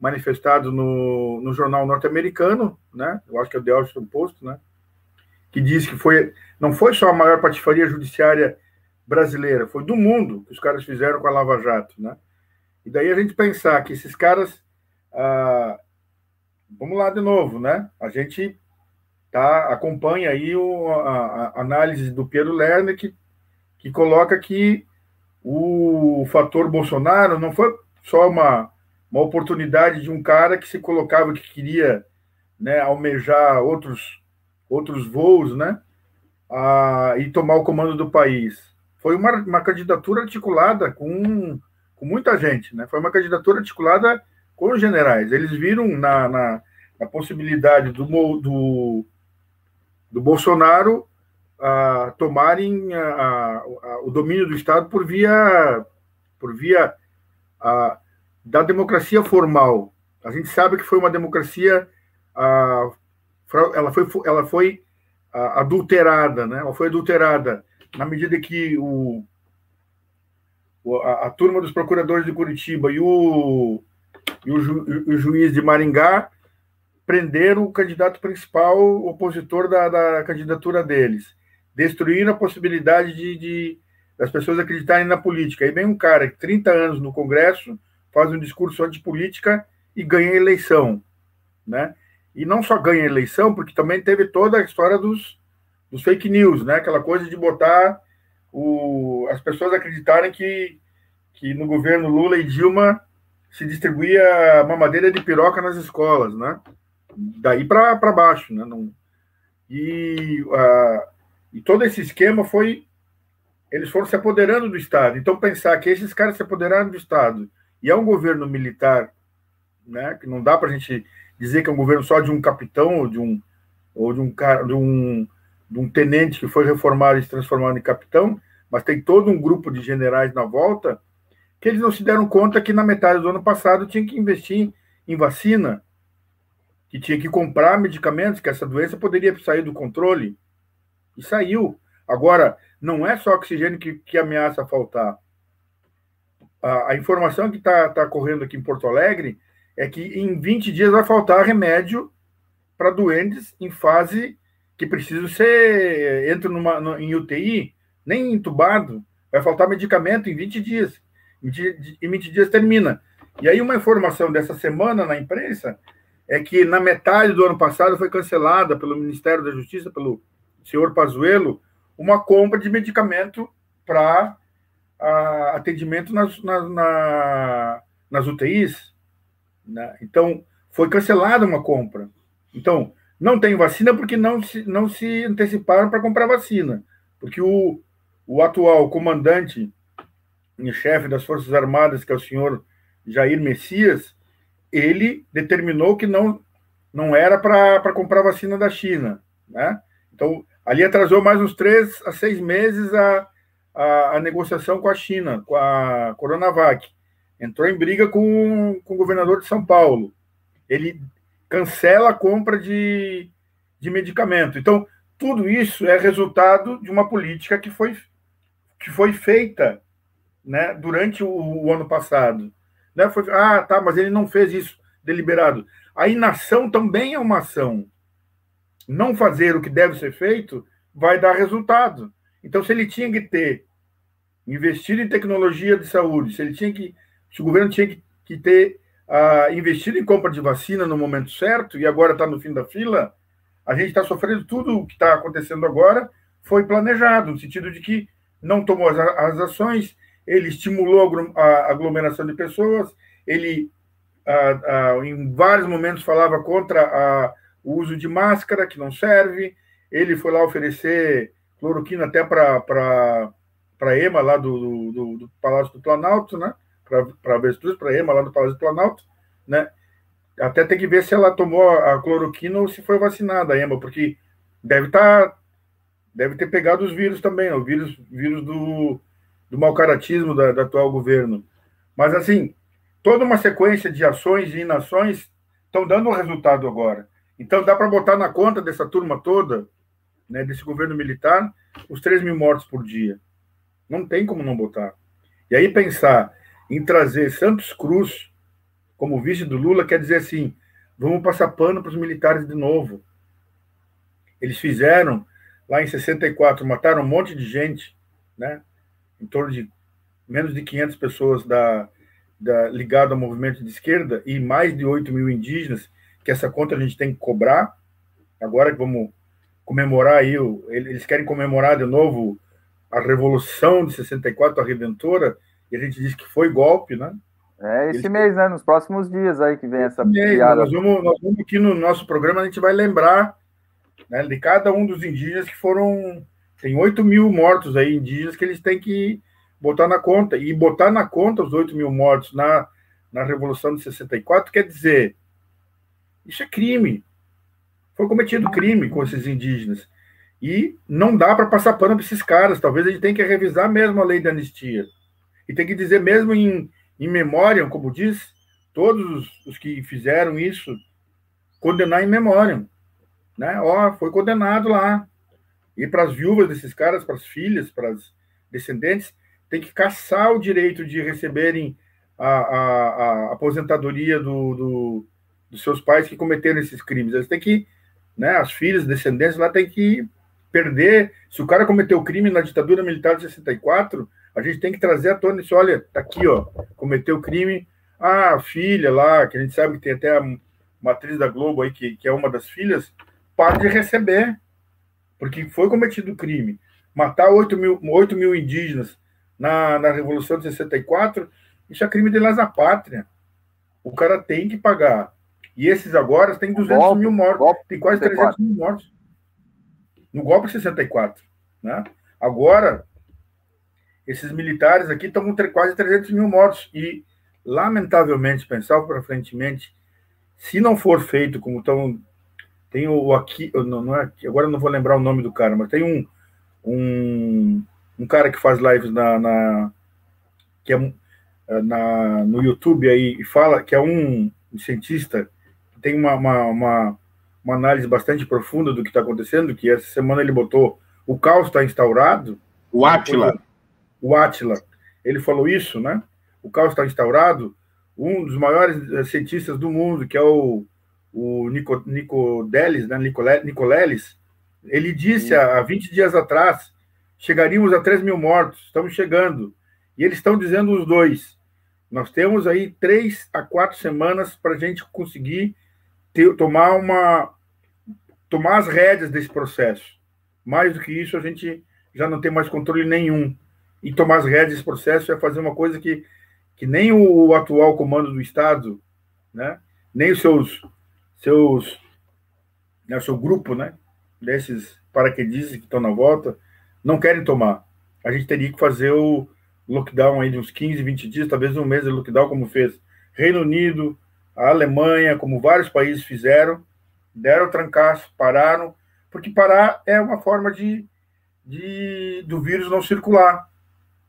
manifestado no, no jornal norte-americano, né? Eu acho que é o The Washington Post, né? Que diz que foi não foi só a maior patifaria judiciária brasileira, foi do mundo que os caras fizeram com a Lava Jato, né? E daí a gente pensar que esses caras ah, vamos lá de novo, né? A gente tá, acompanha aí o, a, a análise do Pedro Lerner, que, que coloca que o fator Bolsonaro não foi só uma, uma oportunidade de um cara que se colocava que queria né, almejar outros, outros voos, né? A, e tomar o comando do país. Foi uma, uma candidatura articulada com, com muita gente, né? Foi uma candidatura articulada com os generais. Eles viram na, na, na possibilidade do, do, do Bolsonaro a tomarem a, o domínio do Estado por via, por via da democracia formal. A gente sabe que foi uma democracia, ela foi, ela foi adulterada, né? Ela foi adulterada na medida que o, a, a turma dos procuradores de Curitiba e o, e o, ju, o juiz de Maringá prenderam o candidato principal opositor da, da candidatura deles, destruíram a possibilidade de, de, das pessoas acreditarem na política. Aí vem um cara que 30 anos no Congresso faz um discurso antipolítica e ganha a eleição, né? E não só ganha a eleição, porque também teve toda a história dos, dos fake news, né? Aquela coisa de botar o, as pessoas acreditarem que, que no governo Lula e Dilma se distribuía mamadeira de piroca nas escolas, né? daí para baixo, né? Não, e, uh, e todo esse esquema foi. Eles foram se apoderando do Estado. Então, pensar que esses caras se apoderaram do Estado e é um governo militar, né? Que não dá para a gente dizer que é um governo só de um capitão ou de um ou de um cara de um, de um tenente que foi reformado e se transformado em capitão, mas tem todo um grupo de generais na volta que eles não se deram conta que na metade do ano passado tinha que investir em vacina, que tinha que comprar medicamentos, que essa doença poderia sair do controle. E saiu. Agora, não é só oxigênio que, que ameaça faltar. A, a informação que está tá correndo aqui em Porto Alegre é que em 20 dias vai faltar remédio para doentes em fase que precisam ser. entram numa, em UTI, nem entubado. Vai faltar medicamento em 20 dias. Em 20 dias termina. E aí, uma informação dessa semana na imprensa é que na metade do ano passado foi cancelada pelo Ministério da Justiça, pelo senhor Pazuello, uma compra de medicamento para uh, atendimento nas, na, na, nas UTIs. Né? Então, foi cancelada uma compra. Então, não tem vacina porque não se, não se anteciparam para comprar vacina. Porque o, o atual comandante em chefe das Forças Armadas, que é o senhor Jair Messias, ele determinou que não, não era para comprar vacina da China. Né? Então, ali atrasou mais uns três a seis meses a, a, a negociação com a China, com a Coronavac. Entrou em briga com, com o governador de São Paulo. Ele cancela a compra de, de medicamento. Então, tudo isso é resultado de uma política que foi, que foi feita né, durante o, o ano passado. Né? Foi, ah, tá, mas ele não fez isso deliberado. A inação também é uma ação. Não fazer o que deve ser feito vai dar resultado. Então, se ele tinha que ter investido em tecnologia de saúde, se ele tinha que, se o governo tinha que, que ter uh, investido em compra de vacina no momento certo e agora está no fim da fila, a gente está sofrendo tudo o que está acontecendo agora foi planejado, no sentido de que não tomou as, as ações, ele estimulou a aglomeração de pessoas, ele em vários momentos falava contra o uso de máscara, que não serve, ele foi lá oferecer cloroquina até para a EMA lá do, do, do, Palácio do Planalto, né? Para avestruz, para EMA lá do Palácio do Planalto, né? Até tem que ver se ela tomou a cloroquina ou se foi vacinada a EMA, porque deve estar tá, deve ter pegado os vírus também, o vírus, vírus do, do mau caratismo da, do atual governo. Mas, assim, toda uma sequência de ações e inações estão dando um resultado agora. Então, dá para botar na conta dessa turma toda, né, desse governo militar, os 3 mil mortos por dia. Não tem como não botar. E aí, pensar em trazer Santos Cruz como vice do Lula quer dizer assim: vamos passar pano para os militares de novo. Eles fizeram, lá em 64, mataram um monte de gente, né? em torno de menos de 500 pessoas da, da, ao movimento de esquerda e mais de 8 mil indígenas que essa conta a gente tem que cobrar. Agora que vamos comemorar aí, eles querem comemorar de novo a Revolução de 64, a Redentora, e a gente diz que foi golpe, né? É esse eles... mês, né? Nos próximos dias aí que vem essa mês, piada. Nós vamos, nós vamos aqui no nosso programa, a gente vai lembrar né, de cada um dos indígenas que foram. Tem 8 mil mortos aí, indígenas, que eles têm que botar na conta. E botar na conta os 8 mil mortos na, na Revolução de 64 quer dizer. Isso é crime. Foi cometido crime com esses indígenas. E não dá para passar pano para esses caras. Talvez a gente tenha que revisar mesmo a lei da anistia. E tem que dizer mesmo em, em memória, como diz, todos os que fizeram isso, condenar em memória. Né? Ó, foi condenado lá. E para as viúvas desses caras, para as filhas, para as descendentes, tem que caçar o direito de receberem a, a, a aposentadoria do, do, dos seus pais que cometeram esses crimes. Eles têm que, né, as filhas, descendentes lá têm que perder. Se o cara cometeu crime na ditadura militar de 64, a gente tem que trazer à tona isso. Olha, tá aqui, ó, cometeu crime. Ah, a filha lá, que a gente sabe que tem até a matriz da Globo aí, que, que é uma das filhas, para de receber, porque foi cometido crime. Matar 8 mil, 8 mil indígenas na, na Revolução de 64, isso é crime de lesa pátria. O cara tem que pagar. E esses agora têm 200 golpe, mil mortos, golpe, tem quase 300 mil mortos. No golpe de 64. Né? Agora, esses militares aqui estão com quase 300 mil mortos. E, lamentavelmente, pensar para frente, se não for feito como estão tem o aqui, não, não é, agora eu não vou lembrar o nome do cara, mas tem um, um, um cara que faz lives na, na que é na, no YouTube aí e fala que é um, cientista tem uma, uma, uma, uma, análise bastante profunda do que está acontecendo, que essa semana ele botou o caos está instaurado. O Atila. O Atila. Ele falou isso, né? O caos está instaurado. Um dos maiores eh, cientistas do mundo, que é o o Nico, Nico Delis, né, Nicoleles, ele disse há 20 dias atrás, chegaríamos a 3 mil mortos, estamos chegando. E eles estão dizendo os dois, nós temos aí três a quatro semanas para a gente conseguir ter, tomar uma tomar as rédeas desse processo. Mais do que isso, a gente já não tem mais controle nenhum. E tomar as rédeas desse processo é fazer uma coisa que, que nem o atual comando do Estado, né, nem os seus seus, né, seu grupo, né, desses paraquedistas que estão na volta, não querem tomar. A gente teria que fazer o lockdown aí de uns 15, 20 dias, talvez um mês de lockdown, como fez Reino Unido, a Alemanha, como vários países fizeram, deram trancaço, pararam, porque parar é uma forma de, de do vírus não circular.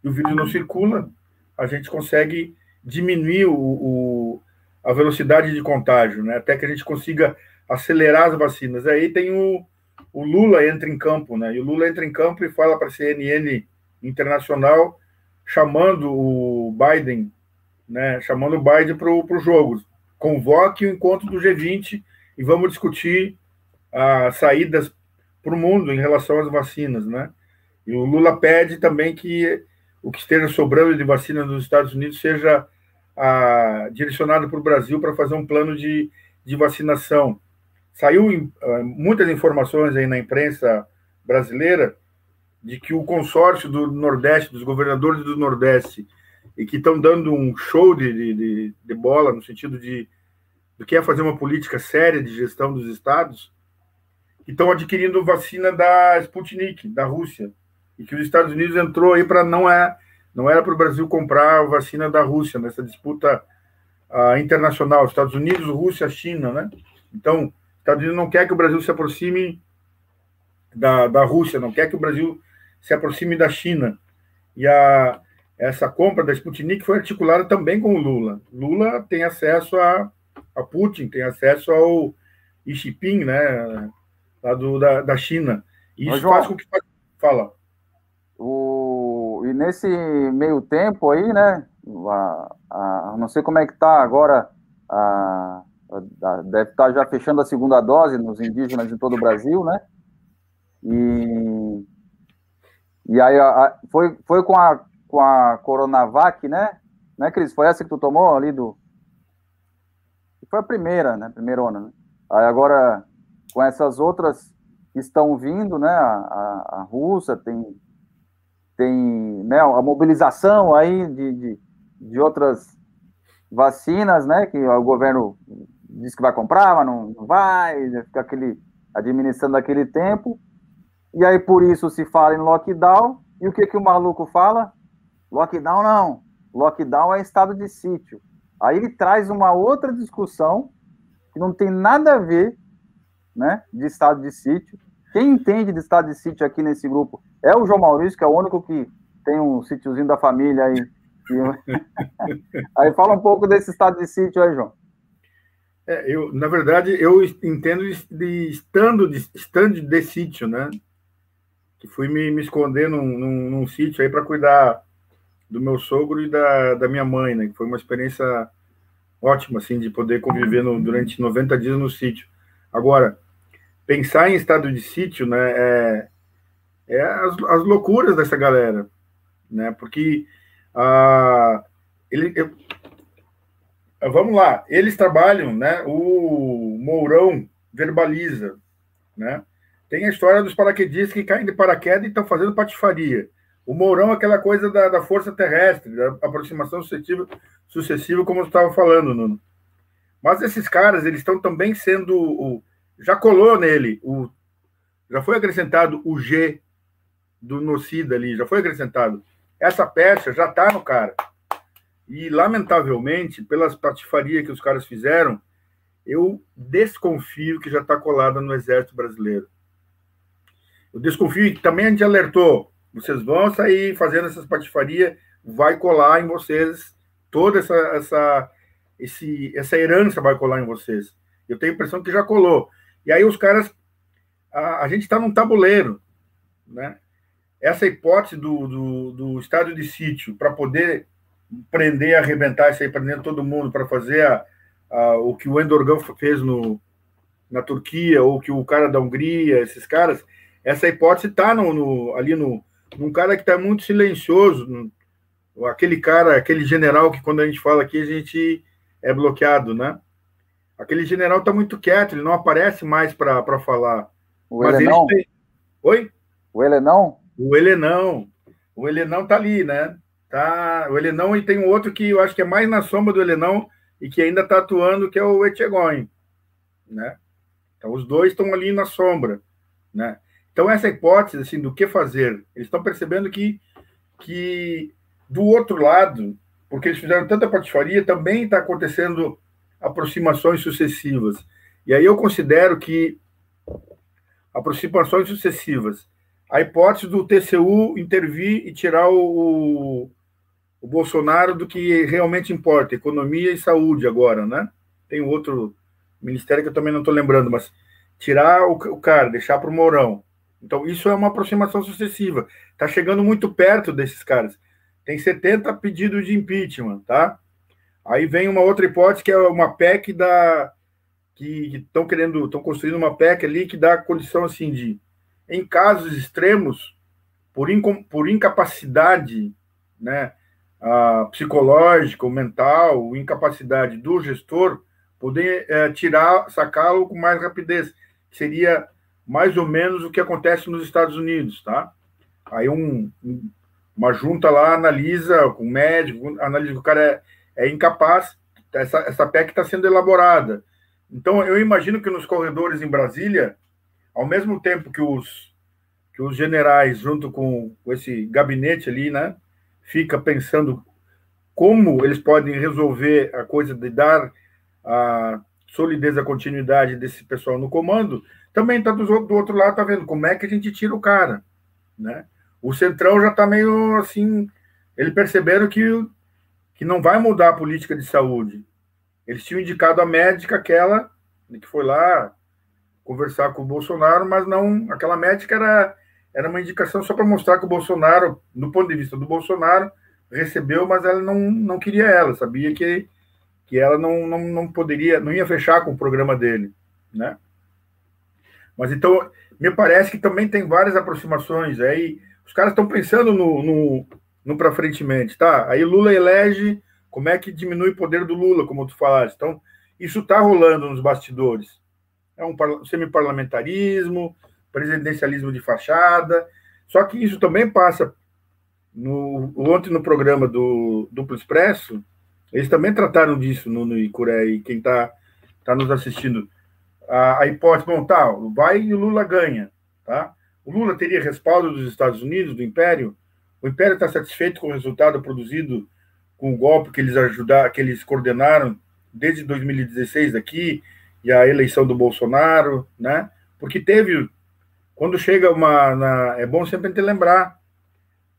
E o vírus não circula, a gente consegue diminuir o, o a velocidade de contágio, né? até que a gente consiga acelerar as vacinas. Aí tem o, o Lula entra em campo, né? E o Lula entra em campo e fala para a CNN internacional, chamando o Biden, né? Chamando o Biden para o jogo. Convoque o encontro do G20 e vamos discutir as saídas para o mundo em relação às vacinas, né? E o Lula pede também que o que esteja sobrando de vacina nos Estados Unidos seja a, direcionado para o Brasil para fazer um plano de, de vacinação. Saiu uh, muitas informações aí na imprensa brasileira de que o consórcio do Nordeste, dos governadores do Nordeste, e que estão dando um show de, de, de, bola no sentido de do que é fazer uma política séria de gestão dos estados, estão adquirindo vacina da Sputnik, da Rússia, e que os Estados Unidos entrou aí para não é não era para o Brasil comprar a vacina da Rússia nessa disputa uh, internacional, Estados Unidos, Rússia, China, né? Então, Estados Unidos não quer que o Brasil se aproxime da, da Rússia, não quer que o Brasil se aproxime da China. E a, essa compra da Sputnik foi articulada também com o Lula. Lula tem acesso a, a Putin, tem acesso ao Xi Jinping, né, lá do, da, da China. E isso João, faz com que... Fala. O e nesse meio tempo aí, né? A, a, não sei como é que está agora, a, a, deve estar tá já fechando a segunda dose nos indígenas em todo o Brasil, né? E, e aí foi, foi com a, com a Coronavac, né? Né, Cris? Foi essa que tu tomou ali do. Foi a primeira, né? Primeira onda, né? Aí agora, com essas outras que estão vindo, né? A, a, a Rússia tem, tem né, a mobilização aí de, de, de, outras vacinas, né? Que o governo diz que vai comprar, mas não, não vai, fica aquele administrando aquele tempo. E aí por isso se fala em lockdown. E o que que o maluco fala? Lockdown não. Lockdown é estado de sítio. Aí ele traz uma outra discussão que não tem nada a ver, né, de estado de sítio. Quem entende de estado de sítio aqui nesse grupo é o João Maurício, que é o único que tem um sítiozinho da família aí. aí fala um pouco desse estado de sítio aí, João. É, eu, na verdade, eu entendo de estando de, estando de sítio, né? Que fui me, me esconder num, num, num sítio aí para cuidar do meu sogro e da, da minha mãe, né? Que foi uma experiência ótima, assim, de poder conviver no, durante 90 dias no sítio. Agora, pensar em estado de sítio, né? É, é as, as loucuras dessa galera, né? Porque ah, ele, eu, vamos lá, eles trabalham, né? O Mourão verbaliza, né? Tem a história dos paraquedistas que caem de paraquedas e estão fazendo patifaria. O Mourão é aquela coisa da, da força terrestre, da aproximação sucessiva, sucessiva como eu estava falando, Nuno. Mas esses caras, eles estão também sendo. O, já colou nele, o, já foi acrescentado o G do Nocida ali, já foi acrescentado. Essa peça já está no cara. E, lamentavelmente, pelas patifarias que os caras fizeram, eu desconfio que já está colada no Exército Brasileiro. Eu desconfio que também a gente alertou vocês vão sair fazendo essas patifarias, vai colar em vocês toda essa, essa, esse, essa herança vai colar em vocês. Eu tenho a impressão que já colou. E aí os caras, a, a gente está num tabuleiro, né? Essa hipótese do, do, do estado de sítio para poder prender, arrebentar isso aí, prendendo todo mundo para fazer a, a, o que o Endorgan fez no, na Turquia, ou que o cara da Hungria, esses caras, essa hipótese está no, no, ali no, um cara que está muito silencioso, aquele cara, aquele general que quando a gente fala aqui a gente é bloqueado, né? Aquele general está muito quieto, ele não aparece mais para falar. O Mas Helenão? Tem... Oi? O Helenão? O Helenão. O Helenão tá ali, né? Tá... O Helenão e tem um outro que eu acho que é mais na sombra do Helenão e que ainda está atuando, que é o Etchegoin, né? Então os dois estão ali na sombra, né? Então, essa hipótese assim, do que fazer, eles estão percebendo que, que do outro lado, porque eles fizeram tanta patifaria, também está acontecendo aproximações sucessivas. E aí eu considero que aproximações sucessivas, a hipótese do TCU intervir e tirar o, o Bolsonaro do que realmente importa, economia e saúde agora, né? Tem outro ministério que eu também não estou lembrando, mas tirar o, o cara, deixar para o Mourão, então, isso é uma aproximação sucessiva. Está chegando muito perto desses caras. Tem 70 pedidos de impeachment, tá? Aí vem uma outra hipótese que é uma PEC da que estão querendo, estão construindo uma PEC ali que dá condição assim de, em casos extremos, por, por incapacidade, né, a, psicológica mental, incapacidade do gestor, poder é, tirar, sacá-lo com mais rapidez. Seria mais ou menos o que acontece nos Estados Unidos, tá? Aí um, um, uma junta lá analisa com o médico, analisa que o cara é, é incapaz, essa, essa PEC está sendo elaborada. Então, eu imagino que nos corredores em Brasília, ao mesmo tempo que os, que os generais, junto com, com esse gabinete ali, né, fica pensando como eles podem resolver a coisa de dar a solidez, a continuidade desse pessoal no comando, também está do, do, outro lado, tá vendo como é que a gente tira o cara, né? O Centrão já está meio assim, eles perceberam que, que não vai mudar a política de saúde. Eles tinham indicado a médica aquela que foi lá conversar com o Bolsonaro, mas não, aquela médica era era uma indicação só para mostrar que o Bolsonaro, do ponto de vista do Bolsonaro, recebeu, mas ela não, não queria ela, sabia que, que ela não, não, não poderia, não ia fechar com o programa dele, né? Mas então, me parece que também tem várias aproximações. Aí os caras estão pensando no, no, no para frentemente, tá? Aí Lula elege, como é que diminui o poder do Lula, como tu falaste. Então, isso está rolando nos bastidores. É um semi-parlamentarismo, presidencialismo de fachada. Só que isso também passa. No, ontem, no programa do Duplo Expresso, eles também trataram disso no, no Icuré, e quem está tá nos assistindo. A, a hipótese, bom, tá, vai e o Lula ganha, tá? O Lula teria respaldo dos Estados Unidos, do Império? O Império está satisfeito com o resultado produzido com o golpe que eles ajudaram, que eles coordenaram desde 2016 aqui e a eleição do Bolsonaro, né? Porque teve quando chega uma. Na, é bom sempre ter lembrar.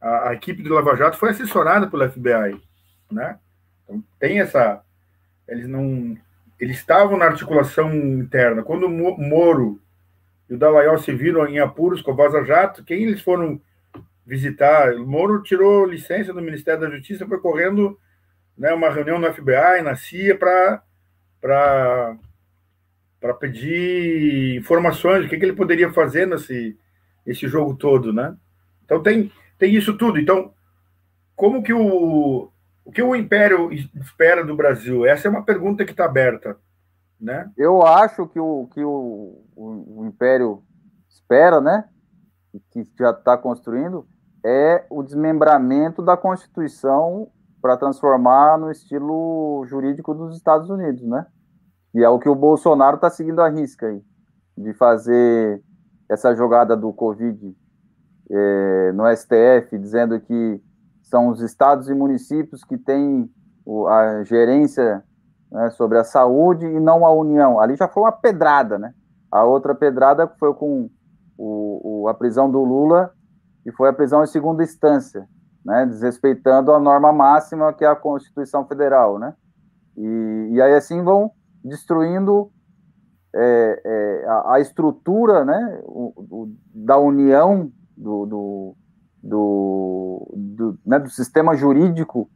A, a, equipe do Lava Jato foi assessorada pelo FBI. Né? Então, tem essa. Eles não. Eles estavam na articulação interna. Quando o Moro e o Dallagnol se viram em apuros com o Vaza Jato, quem eles foram visitar? O Moro tirou licença do Ministério da Justiça, foi correndo né, uma reunião no FBI, na CIA, para para pedir informações, o que, que, ele poderia fazer nesse esse jogo todo, né? Então tem, tem isso tudo. Então, como que o, o que o Império espera do Brasil? Essa é uma pergunta que está aberta, né? Eu acho que o que o, o, o Império espera, né? Que já está construindo é o desmembramento da Constituição para transformar no estilo jurídico dos Estados Unidos, né? E é o que o Bolsonaro está seguindo a risca aí, de fazer essa jogada do Covid é, no STF, dizendo que são os estados e municípios que têm a gerência né, sobre a saúde e não a União. Ali já foi uma pedrada, né? A outra pedrada foi com o, o, a prisão do Lula, e foi a prisão em segunda instância, né, desrespeitando a norma máxima que é a Constituição Federal, né? E, e aí assim vão destruindo é, é, a, a, estrutura né, o, o, da união do, do, do, do, né, do sistema jurídico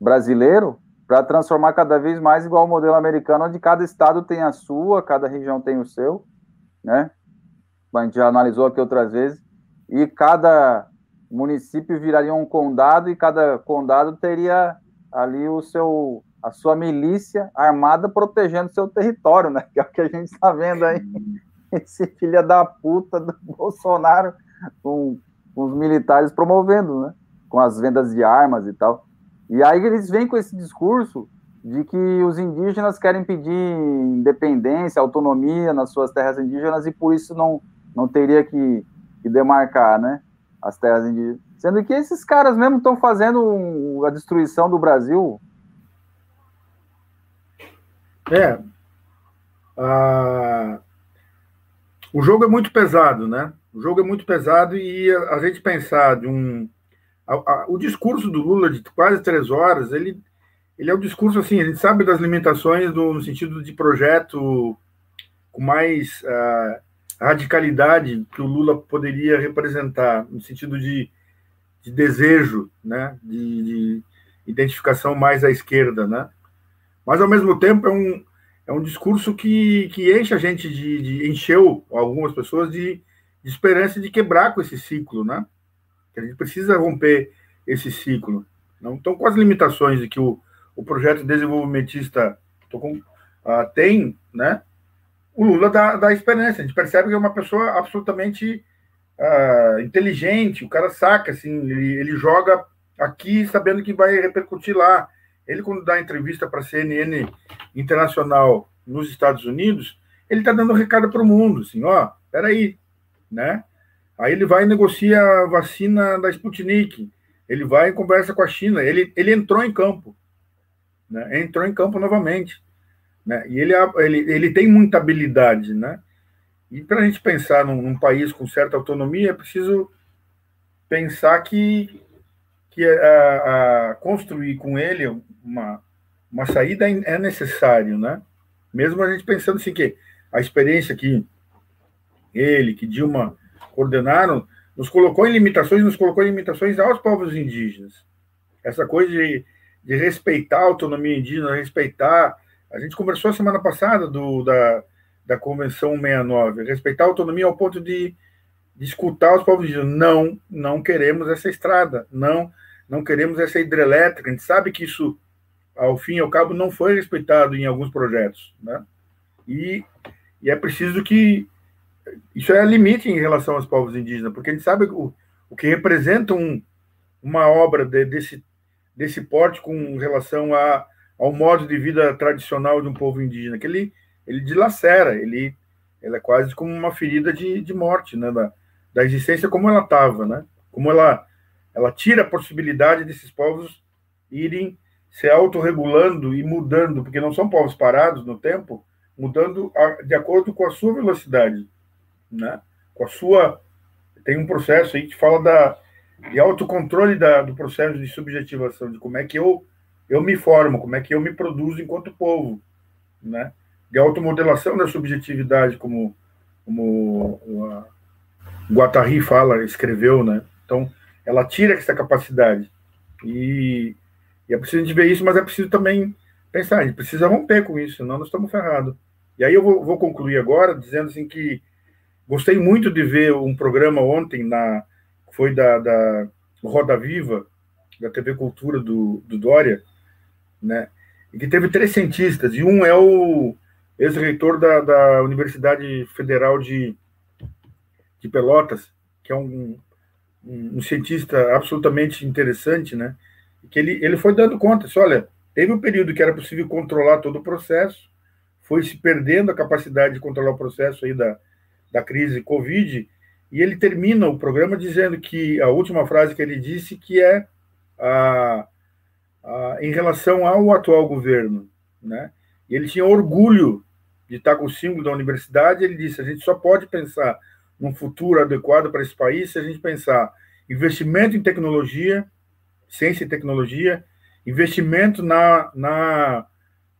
brasileiro para transformar cada vez mais igual ao modelo americano, onde cada estado tem a sua, cada região tem o seu, né? A gente já analisou aqui outras vezes, e cada município viraria um condado e cada condado teria ali o seu a sua milícia armada protegendo seu território, né? Que é o que a gente está vendo aí. Esse filho da puta do Bolsonaro com, com, os militares promovendo, né? Com as vendas de armas e tal. E aí eles vêm com esse discurso de que os indígenas querem pedir independência, autonomia nas suas terras indígenas e por isso não, não teria que, que demarcar, né? As terras indígenas. Sendo que esses caras mesmo estão fazendo a destruição do Brasil é. Ah, o jogo é muito pesado, né? O jogo é muito pesado e a, a gente pensar de um. A, a, o discurso do Lula de quase três horas, ele, ele é um discurso assim, a gente sabe das limitações do, no sentido de projeto com mais ah, radicalidade que o Lula poderia representar, no sentido de, de desejo, né? De, de identificação mais à esquerda, né? Mas, ao mesmo tempo, é um, é um discurso que, que enche a gente de, de encheu algumas pessoas de, de esperança de quebrar com esse ciclo, né? Que a gente precisa romper esse ciclo. Não? Então, com as limitações de que o, o projeto desenvolvimentista com, uh, tem, né? O Lula dá, dá esperança. A gente percebe que é uma pessoa absolutamente uh, inteligente. O cara saca, assim, ele, ele joga aqui sabendo que vai repercutir lá. Ele, quando dá entrevista para a CNN Internacional nos Estados Unidos, ele está dando um recado para o mundo, assim, ó, peraí, né? Aí ele vai e negocia a vacina da Sputnik, ele vai e conversa com a China, ele, ele entrou em campo, né? entrou em campo novamente, né? E ele, ele, ele tem muita habilidade, né? E para a gente pensar num, num país com certa autonomia, é preciso pensar que que a, a construir com ele uma, uma saída é necessário, né? Mesmo a gente pensando assim que a experiência que ele, que Dilma coordenaram, nos colocou em limitações, nos colocou em limitações aos povos indígenas. Essa coisa de, de respeitar a autonomia indígena, respeitar. A gente conversou semana passada do, da, da Convenção 69, respeitar a autonomia ao ponto de, de escutar os povos indígenas. Não, não queremos essa estrada, não não queremos essa hidrelétrica. A gente sabe que isso, ao fim e ao cabo, não foi respeitado em alguns projetos. Né? E, E é preciso que isso é limite em relação aos povos indígenas, porque a gente sabe o, o que representa um, uma obra de, desse, desse porte com relação a, ao modo de vida tradicional de um povo indígena, que ele, ele dilacera, ele, ele é quase como uma ferida de, de morte, né, da, da existência como ela estava, né, como ela, ela tira a possibilidade desses povos irem se autorregulando e mudando, porque não são povos parados no tempo, mudando de acordo com a sua velocidade, né? Com a sua tem um processo aí que fala da de autocontrole da, do processo de subjetivação, de como é que eu eu me formo, como é que eu me produzo enquanto povo, né? De automodelação da subjetividade, como como o Guattari fala, escreveu, né? Então, ela tira essa capacidade. E, e é preciso a gente ver isso, mas é preciso também pensar, a gente precisa romper com isso, senão nós estamos ferrados. E aí eu vou, vou, concluir agora dizendo assim que gostei muito de ver um programa ontem na foi da, da Roda Viva da TV Cultura do, do Dória, né? E que teve três cientistas e um é o ex-reitor da, da Universidade Federal de, de Pelotas, que é um, um, cientista absolutamente interessante, né? Que ele, ele foi dando conta, assim, olha, teve um período que era possível controlar todo o processo, foi se perdendo a capacidade de controlar o processo aí da, da crise Covid, e ele termina o programa dizendo que a última frase que ele disse que é a, a, em relação ao atual governo, né? E ele tinha orgulho de estar com o símbolo da universidade. Ele disse: a gente só pode pensar num futuro adequado para esse país se a gente pensar investimento em tecnologia, ciência e tecnologia, investimento na, na,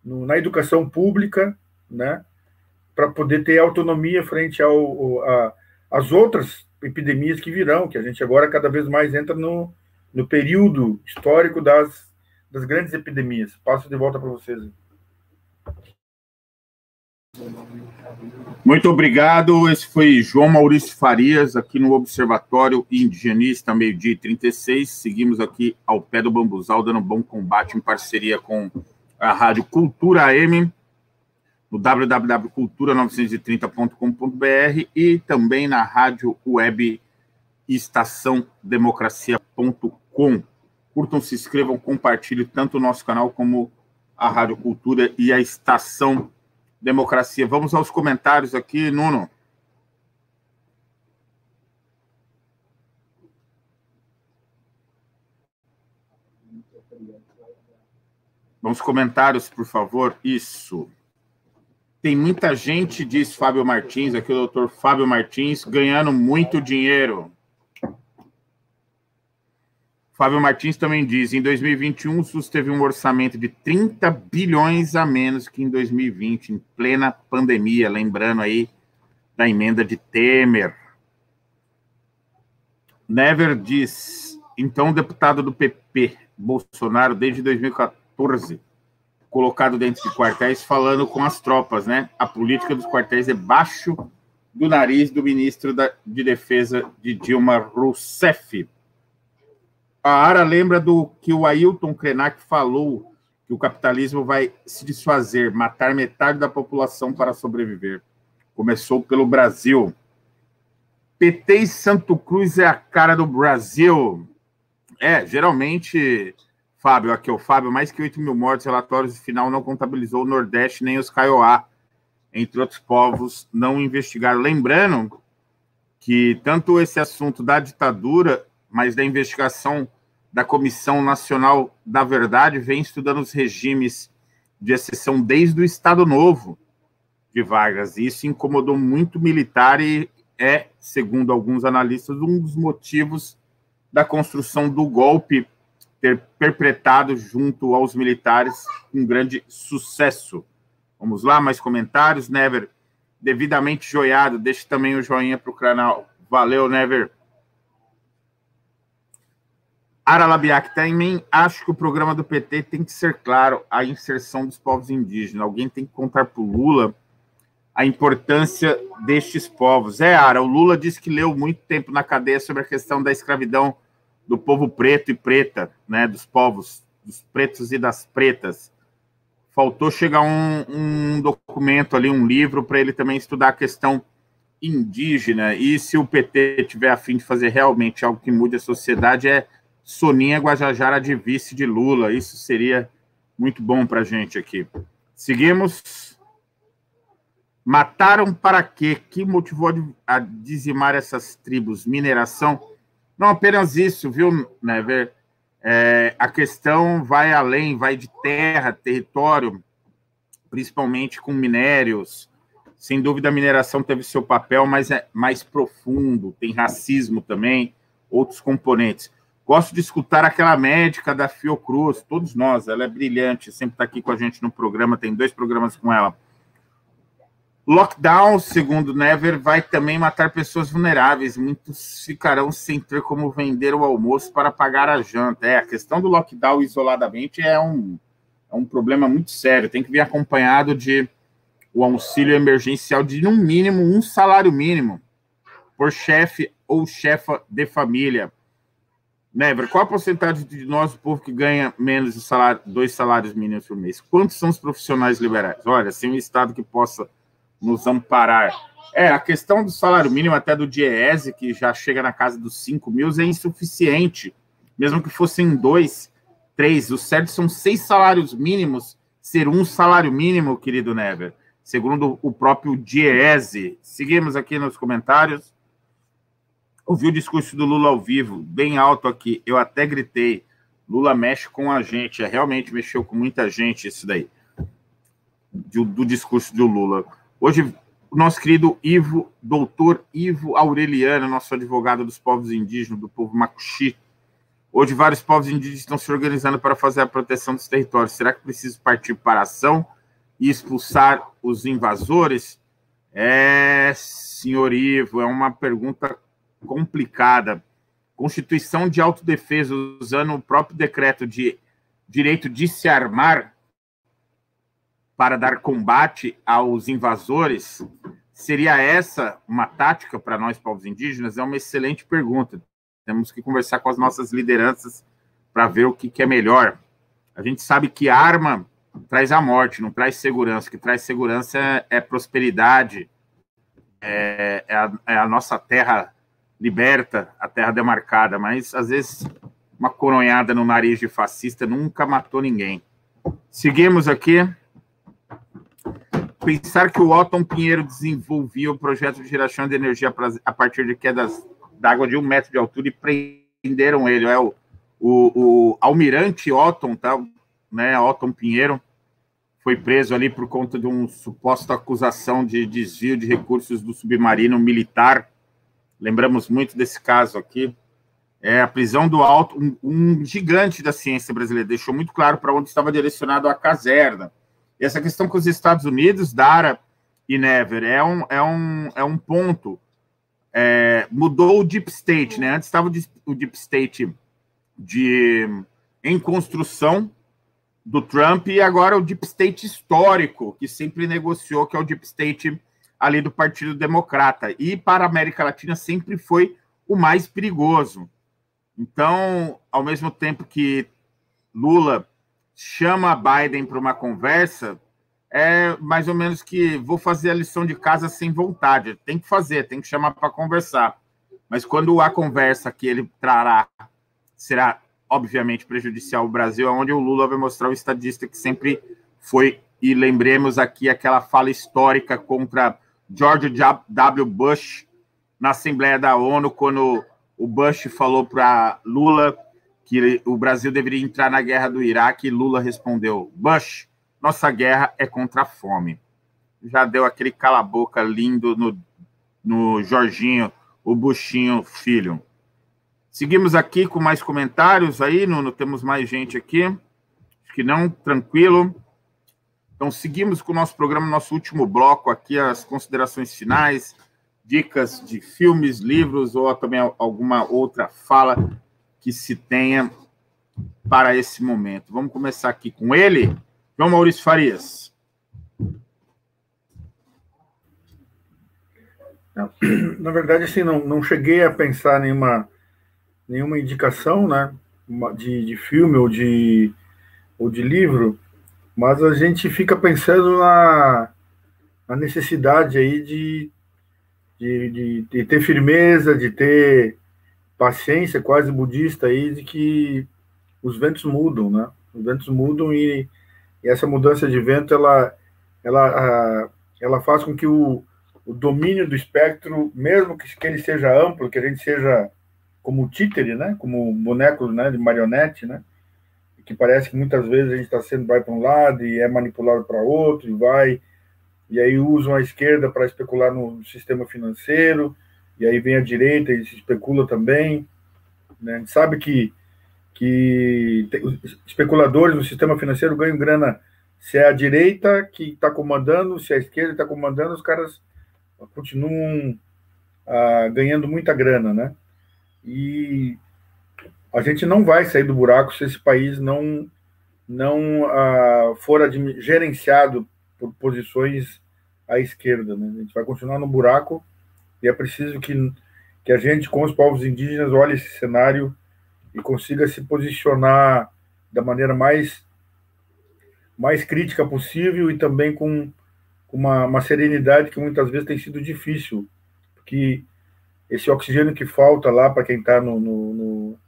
na educação pública, né, para poder ter autonomia frente ao, a, às outras epidemias que virão, que a gente agora cada vez mais entra no, no período histórico das, das grandes epidemias. Passo de volta para vocês. Muito obrigado. Esse foi João Maurício Farias, aqui no Observatório Indigenista, meio-dia 36. Seguimos aqui ao pé do bambuzal, dando bom combate em parceria com a Rádio Cultura AM, no www.cultura930.com.br e também na rádio web estaçãodemocracia.com. Curtam, se inscrevam, compartilhem tanto o nosso canal como a Rádio Cultura e a Estação Democracia. Vamos aos comentários aqui, Nuno. Vamos comentários, por favor. Isso. Tem muita gente, diz Fábio Martins, aqui o doutor Fábio Martins, ganhando muito dinheiro. Fábio Martins também diz: em 2021, o SUS teve um orçamento de 30 bilhões a menos que em 2020, em plena pandemia. Lembrando aí da emenda de Temer. Never diz: então, deputado do PP, Bolsonaro, desde 2014, colocado dentro de quartéis, falando com as tropas, né? A política dos quartéis é baixo do nariz do ministro da, de Defesa de Dilma Rousseff. A Ara lembra do que o Ailton Krenak falou, que o capitalismo vai se desfazer, matar metade da população para sobreviver. Começou pelo Brasil. PT e Santo Cruz é a cara do Brasil. É, geralmente, Fábio, aqui é o Fábio, mais que 8 mil mortes, relatórios final não contabilizou o Nordeste nem os Kaiowá, entre outros povos não investigaram. Lembrando que tanto esse assunto da ditadura mas da investigação da Comissão Nacional da Verdade vem estudando os regimes de exceção desde o Estado Novo de Vargas. Isso incomodou muito militar e é, segundo alguns analistas, um dos motivos da construção do golpe ter perpetrado junto aos militares com grande sucesso. Vamos lá, mais comentários, Never. Devidamente joiado, deixe também o joinha para o canal. Valeu, Never. Aralabiac também acho que o programa do PT tem que ser claro a inserção dos povos indígenas. Alguém tem que contar para o Lula a importância destes povos. É, Ara, o Lula disse que leu muito tempo na cadeia sobre a questão da escravidão do povo preto e preta, né, dos povos, dos pretos e das pretas. faltou chegar um, um documento ali, um livro, para ele também estudar a questão indígena. E se o PT tiver a fim de fazer realmente algo que mude a sociedade, é Soninha Guajajara de vice de Lula. Isso seria muito bom para a gente aqui. Seguimos. Mataram para quê? Que motivou a dizimar essas tribos? Mineração? Não apenas isso, viu, Never? É, a questão vai além, vai de terra, território, principalmente com minérios. Sem dúvida, a mineração teve seu papel, mas é mais profundo, tem racismo também, outros componentes. Gosto de escutar aquela médica da Fiocruz, todos nós, ela é brilhante, sempre está aqui com a gente no programa, tem dois programas com ela. Lockdown, segundo Never, vai também matar pessoas vulneráveis. Muitos ficarão sem ter como vender o almoço para pagar a janta. É, a questão do lockdown isoladamente é um, é um problema muito sério. Tem que vir acompanhado de o auxílio emergencial de, no mínimo, um salário mínimo por chefe ou chefa de família. Never, qual a porcentagem de nós, o povo, que ganha menos de salário, dois salários mínimos por mês? Quantos são os profissionais liberais? Olha, sem um Estado que possa nos amparar. É, a questão do salário mínimo, até do DIEESE, que já chega na casa dos 5 mil, é insuficiente. Mesmo que fossem dois, três. O certo são seis salários mínimos ser um salário mínimo, querido Never, segundo o próprio DIEESE. Seguimos aqui nos comentários. Ouvi o discurso do Lula ao vivo, bem alto aqui. Eu até gritei. Lula mexe com a gente. É, realmente mexeu com muita gente isso daí. Do, do discurso do Lula. Hoje, nosso querido Ivo, doutor Ivo Aureliano, nosso advogado dos povos indígenas, do povo Macuxi. Hoje, vários povos indígenas estão se organizando para fazer a proteção dos territórios. Será que precisa partir para a ação e expulsar os invasores? É, senhor Ivo, é uma pergunta complicada. Constituição de autodefesa, usando o próprio decreto de direito de se armar, para dar combate aos invasores? Seria essa uma tática para nós, povos indígenas? É uma excelente pergunta. Temos que conversar com as nossas lideranças para ver o que, que é melhor. A gente sabe que arma traz a morte, não traz segurança. O que traz segurança é, é prosperidade, é, é, a, é, a, nossa terra liberta, a terra demarcada. Mas, às vezes, uma coronhada no nariz de fascista nunca matou ninguém. Seguimos aqui. Pensar que o Otton Pinheiro desenvolvia o projeto de geração de energia a partir de quedas d'água de um metro de altura e prenderam ele. É o, o, o almirante Otton, tá? né? Otton Pinheiro foi preso ali por conta de uma suposta acusação de desvio de recursos do submarino militar. Lembramos muito desse caso aqui. É a prisão do alto, um, um gigante da ciência brasileira, deixou muito claro para onde estava direcionado a caserna e essa questão com os Estados Unidos, Dara e Never, é um, é um, é um ponto. É, mudou o Deep State, né? Antes estava o Deep State de, em construção do Trump e agora o Deep State histórico, que sempre negociou, que é o Deep State ali do Partido Democrata. E para a América Latina sempre foi o mais perigoso. Então, ao mesmo tempo que Lula chama Biden para uma conversa, é mais ou menos que vou fazer a lição de casa sem vontade. Tem que fazer, tem que chamar para conversar. Mas quando a conversa que ele trará será, obviamente, prejudicial ao Brasil, é onde o Lula vai mostrar o estadista que sempre foi. E lembremos aqui aquela fala histórica contra George W. Bush na Assembleia da ONU, quando o Bush falou para Lula que o Brasil deveria entrar na guerra do Iraque e Lula respondeu: Bush, nossa guerra é contra a fome. Já deu aquele cala-boca lindo no, no Jorginho, o Buchinho filho. Seguimos aqui com mais comentários aí, Nuno, temos mais gente aqui. Acho que não, tranquilo. Então, seguimos com o nosso programa, nosso último bloco aqui, as considerações finais, dicas de filmes, livros ou também alguma outra fala que se tenha para esse momento. Vamos começar aqui com ele, João Maurício Farias. Na verdade, assim, não, não cheguei a pensar nenhuma, nenhuma indicação, né, de, de filme ou de, ou de livro, mas a gente fica pensando na, na necessidade aí de, de, de, de, ter firmeza, de ter paciência quase budista aí, de que os ventos mudam, né? Os ventos mudam e, e essa mudança de vento, ela, ela, ela faz com que o, o domínio do espectro, mesmo que, que ele seja amplo, que a gente seja como títere, né? Como boneco né? de marionete, né? Que parece que muitas vezes a gente está sendo vai para um lado e é manipulado para outro e vai. E aí usam a esquerda para especular no sistema financeiro e aí vem a direita e se especula também né? a gente sabe que que especuladores no sistema financeiro ganham grana. Se é a direita que está comandando se é a esquerda está comandando os caras continuam ah, ganhando muita grana né? E a gente não vai sair do buraco se esse país não não uh, for gerenciado por posições à esquerda. Né? A gente vai continuar no buraco e é preciso que, que a gente, com os povos indígenas, olhe esse cenário e consiga se posicionar da maneira mais, mais crítica possível e também com uma, uma serenidade que muitas vezes tem sido difícil, porque esse oxigênio que falta lá para quem está no, no, no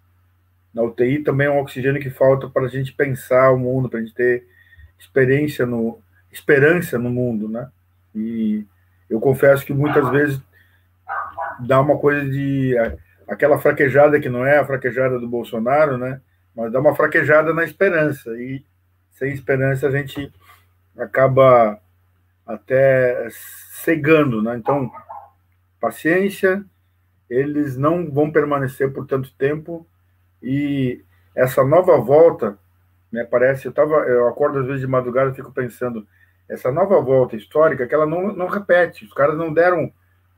na UTI também é um oxigênio que falta para a gente pensar o mundo, para a gente ter experiência no, esperança no mundo, né? E eu confesso que muitas vezes dá uma coisa de aquela fraquejada que não é a fraquejada do Bolsonaro, né? Mas dá uma fraquejada na esperança e sem esperança a gente acaba até cegando, né? Então, paciência, eles não vão permanecer por tanto tempo e essa nova volta, né, parece, eu, tava, eu acordo às vezes de madrugada e fico pensando, essa nova volta histórica, que ela não, não repete, os caras não deram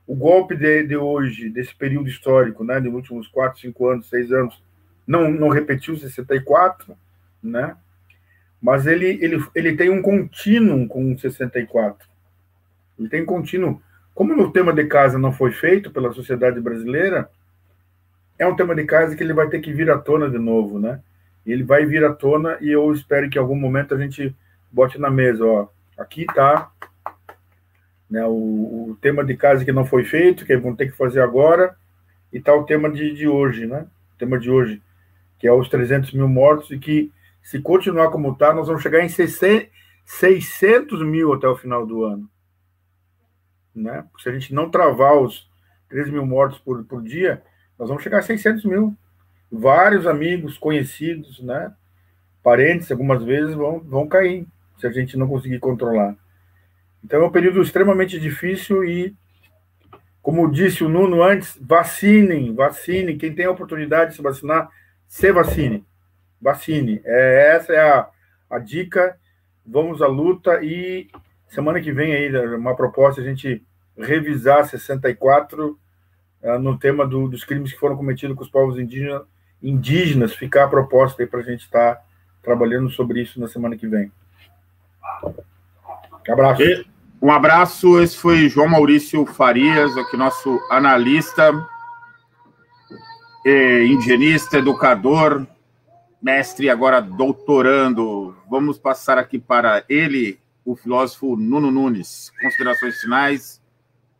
o golpe de, de hoje, desse período histórico, né, de últimos 4, 5 anos, 6 anos, não, não repetiu 64, né, mas ele, ele, ele tem um contínuo com 64. Ele tem contínuo. Como no tema de casa não foi feito pela sociedade brasileira, é um tema de casa que ele vai ter que vir à tona de novo, né? Ele vai vir à tona e eu espero que em algum momento a gente bote na mesa, ó, aqui tá né, o, o tema de casa que não foi feito, que vão ter que fazer agora, e tá o tema de, de hoje, né? O tema de hoje, que é os 300 mil mortos e que se continuar como tá, nós vamos chegar em 600 mil até o final do ano. Né? Se a gente não travar os 3 mil mortos por, por dia, nós vamos chegar a 600 mil. Vários amigos, conhecidos, né? Parentes, algumas vezes, vão, vão cair se a gente não conseguir controlar. Então é um período extremamente difícil e, como disse o Nuno antes, vacinem, vacinem. Quem tem a oportunidade de se vacinar, se vacine. Vacine. É, essa é a, a dica. Vamos à luta e semana que vem aí uma proposta a gente revisar 64 uh, no tema do, dos crimes que foram cometidos com os povos indígenas, indígenas ficar a proposta aí para a gente estar tá trabalhando sobre isso na semana que vem. Um abraço. E, um abraço. Esse foi João Maurício Farias, aqui nosso analista, indigenista, educador, mestre, agora doutorando. Vamos passar aqui para ele, o filósofo Nuno Nunes. Considerações finais?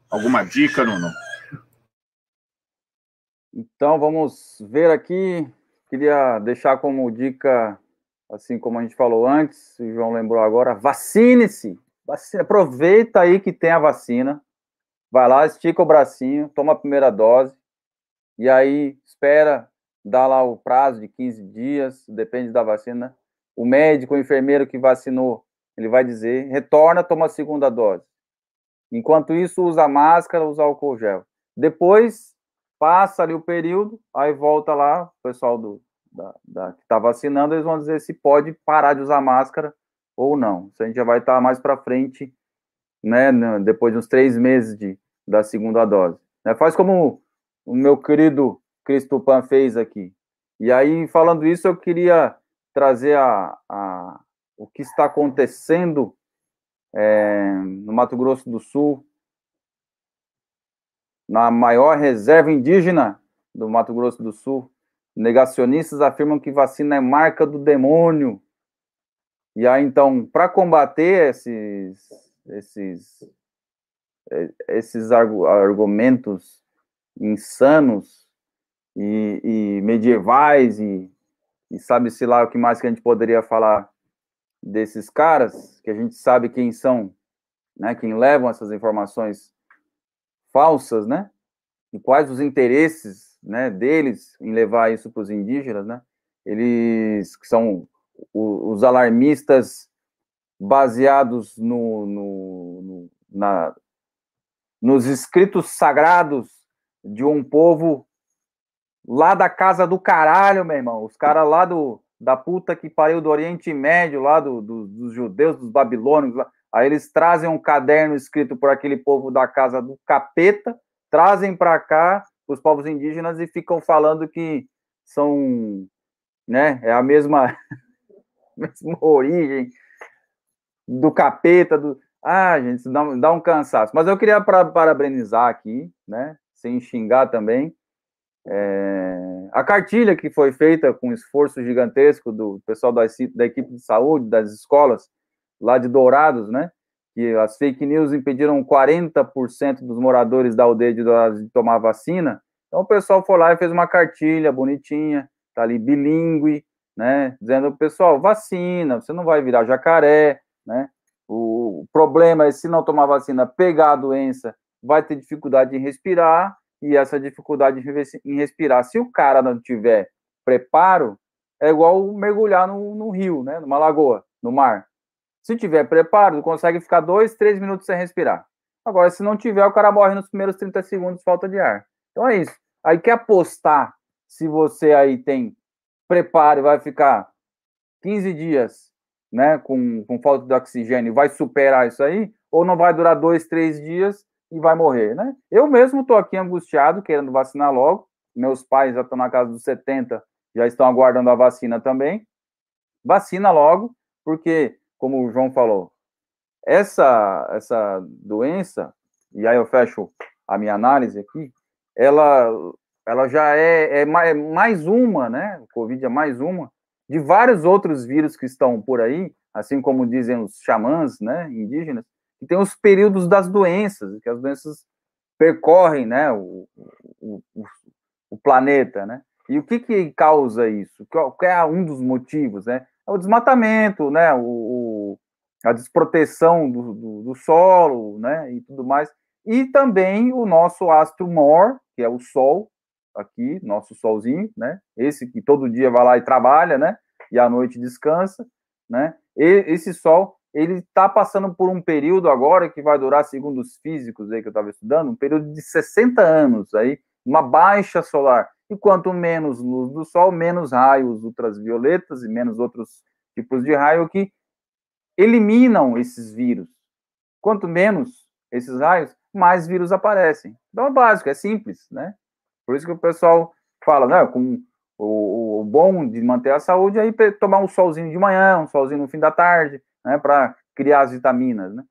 Alguma dica, Nuno? Então, vamos ver aqui. Queria deixar como dica, assim como a gente falou antes, o João lembrou agora, vacine-se. Aproveita aí que tem a vacina. Vai lá, estica o bracinho, toma a primeira dose. E aí, espera, dá lá o prazo de 15 dias, depende da vacina. O médico, o enfermeiro que vacinou, ele vai dizer, retorna, toma a segunda dose. Enquanto isso, usa máscara, usa álcool gel. Depois, passa ali o período, aí volta lá, o pessoal do, da, da, que está vacinando, eles vão dizer se pode parar de usar máscara ou não. Isso a gente já vai estar tá mais para frente, né, depois de uns três meses de, da segunda dose. Né, faz como o meu querido Cristo Pan fez aqui. E aí, falando isso, eu queria trazer a, a o que está acontecendo é, no Mato Grosso do Sul, na maior reserva indígena do Mato Grosso do Sul. Negacionistas afirmam que vacina é marca do demônio. E aí, então, para combater esses, esses, é, esses argumentos insanos e, e medievais e, e sabe-se lá o que mais que a gente poderia falar desses caras, que a gente sabe quem são, né, quem levam essas informações falsas, né, e quais os interesses, né, deles em levar isso para os indígenas, né, eles que são os alarmistas baseados no, no, no na, nos escritos sagrados de um povo lá da casa do caralho, meu irmão. Os caras lá do, da puta que pariu do Oriente Médio, lá do, do, dos judeus, dos babilônios. Lá. Aí eles trazem um caderno escrito por aquele povo da casa do capeta, trazem para cá os povos indígenas e ficam falando que são, né, é a mesma, mesma origem do capeta, do... Ah, gente, isso dá, dá um cansaço. Mas eu queria para, parabenizar aqui, né, sem xingar também, é, a cartilha que foi feita com esforço gigantesco do pessoal da, da equipe de saúde, das escolas, lá de Dourados, né? Que as fake news impediram 40% dos moradores da aldeia de Dourados de tomar vacina. Então o pessoal foi lá e fez uma cartilha bonitinha, tá ali bilíngue, né? Dizendo, pessoal, vacina, você não vai virar jacaré, né? O problema é se não tomar vacina, pegar a doença, vai ter dificuldade em respirar, e essa dificuldade em respirar. Se o cara não tiver preparo, é igual mergulhar no, rio, né? Numa lagoa, no mar. Se tiver preparo, consegue ficar dois, três minutos sem respirar. Agora, se não tiver, o cara morre nos primeiros 30 segundos falta de ar. Então é isso. Aí quer apostar se você aí tem preparo e vai ficar 15 dias né, com, com falta de oxigênio, vai superar isso aí, ou não vai durar dois, três dias e vai morrer, né? Eu mesmo estou aqui angustiado, querendo vacinar logo. Meus pais já estão na casa dos 70, já estão aguardando a vacina também. Vacina logo, porque, como o João falou, essa, essa doença, e aí eu fecho a minha análise aqui, ela, ela já é, é mais uma, né? O Covid é mais uma, de vários outros vírus que estão por aí, assim como dizem os xamãs, né, indígenas, que tem os períodos das doenças, que as doenças percorrem né, o, o, o planeta, né? E o que, que causa isso? Qual, é um dos motivos, né? É o desmatamento, né? O, a desproteção do, do, do, solo, né? E tudo mais. E também o nosso astro mor, que é o Sol, aqui, nosso Solzinho, né? Esse que todo dia vai lá e trabalha, né? E à noite descansa, né? E esse Sol ele está passando por um período agora que vai durar, segundo os físicos aí que eu estava estudando, um período de 60 anos aí, uma baixa solar. E quanto menos luz do sol, menos raios ultravioletas e menos outros tipos de raio que eliminam esses vírus. Quanto menos esses raios, mais vírus aparecem. Então é básico, é simples, né? Por isso que o pessoal fala, né, com o, o bom de manter a saúde é aí tomar um solzinho de manhã, um solzinho no fim da tarde, né, para criar as vitaminas, né?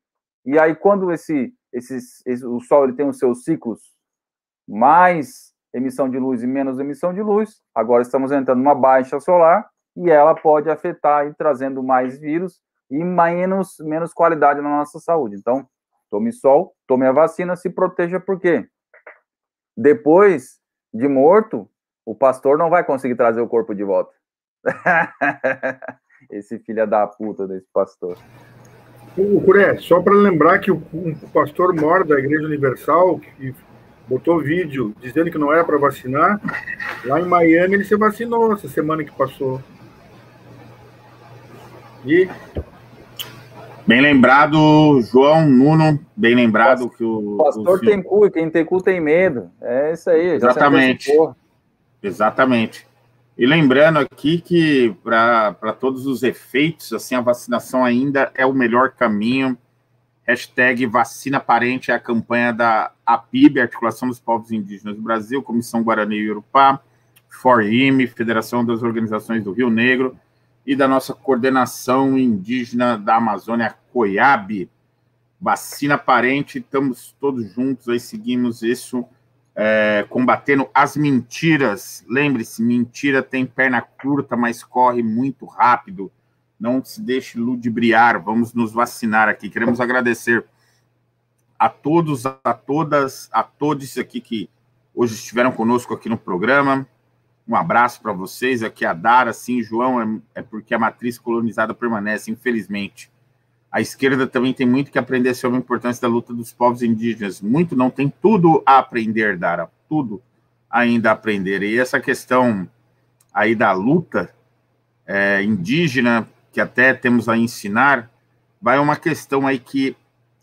E aí quando esse, esse, esse, o Sol ele tem os seus ciclos mais emissão de luz e menos emissão de luz, agora estamos entrando numa baixa solar e ela pode afetar e trazendo mais vírus e menos, menos qualidade na nossa saúde. Então, tome sol, tome a vacina, se proteja, porque depois de morto, o pastor não vai conseguir trazer o corpo de volta. esse filho da puta desse pastor. O Curé, só para lembrar que o, pastor mor da Igreja Universal, que botou vídeo dizendo que não era para vacinar, lá em Miami ele se vacinou essa semana que passou. E. Bem lembrado, João Nuno, bem lembrado que o. Pastor o tem cu, quem tem cu tem medo. É isso aí. Exatamente. Exatamente. E lembrando aqui que, para todos os efeitos, assim, a vacinação ainda é o melhor caminho. Hashtag vacina parente é a campanha da APIB, Articulação dos Povos Indígenas do Brasil, Comissão Guarani e Urupá, FORIM, Federação das Organizações do Rio Negro, e da nossa coordenação indígena da Amazônia, COIAB. Vacina parente, estamos todos juntos aí, seguimos isso é, combatendo as mentiras. Lembre-se, mentira tem perna curta, mas corre muito rápido. Não se deixe ludibriar, vamos nos vacinar aqui. Queremos agradecer a todos, a todas, a todos aqui que hoje estiveram conosco aqui no programa. Um abraço para vocês. Aqui a Dara, sim, João, é, é, porque a matriz colonizada permanece, infelizmente. A esquerda também tem muito que aprender sobre a importância da luta dos povos indígenas. Muito não tem tudo a aprender, Dara, tudo ainda a aprender. E essa questão aí da luta é, indígena, que até temos a ensinar, vai uma questão aí que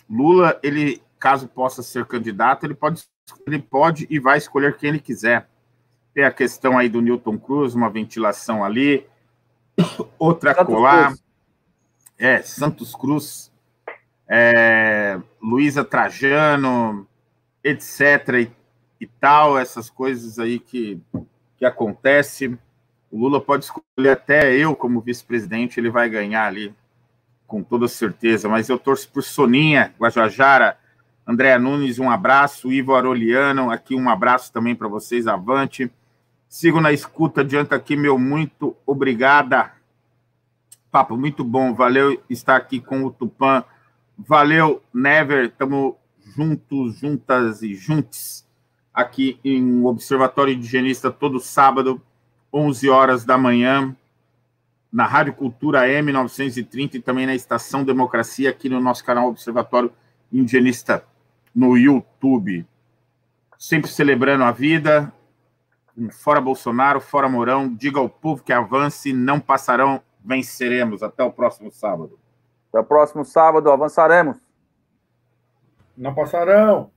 Lula, ele, caso possa ser candidato, ele pode, ele pode e vai escolher quem ele quiser. Tem a questão aí do Newton Cruz, uma ventilação ali, outra Santos colar. Cruz. É, Santos Cruz, é, Luísa Trajano, etc. E, e, tal, essas coisas aí que, que acontecem. O Lula pode escolher até eu como vice-presidente, ele vai ganhar ali, com toda certeza. Mas eu torço por Soninha, Guajajara, Andréa Nunes, um abraço. Ivo Aroliano, aqui um abraço também para vocês, avante. Sigo na escuta, adianta aqui, meu muito obrigada. Papo muito bom, valeu estar aqui com o Tupã. Valeu, Never, estamos juntos, juntas e juntos aqui em Observatório Indigenista todo sábado 11 horas da manhã, na Rádio Cultura M930 e também na Estação Democracia, aqui no nosso canal Observatório Indigenista no YouTube. Sempre celebrando a vida. Fora Bolsonaro, fora Mourão. Diga ao povo que avance, não passarão, venceremos. Até o próximo sábado. Até o próximo sábado, avançaremos. Não passarão.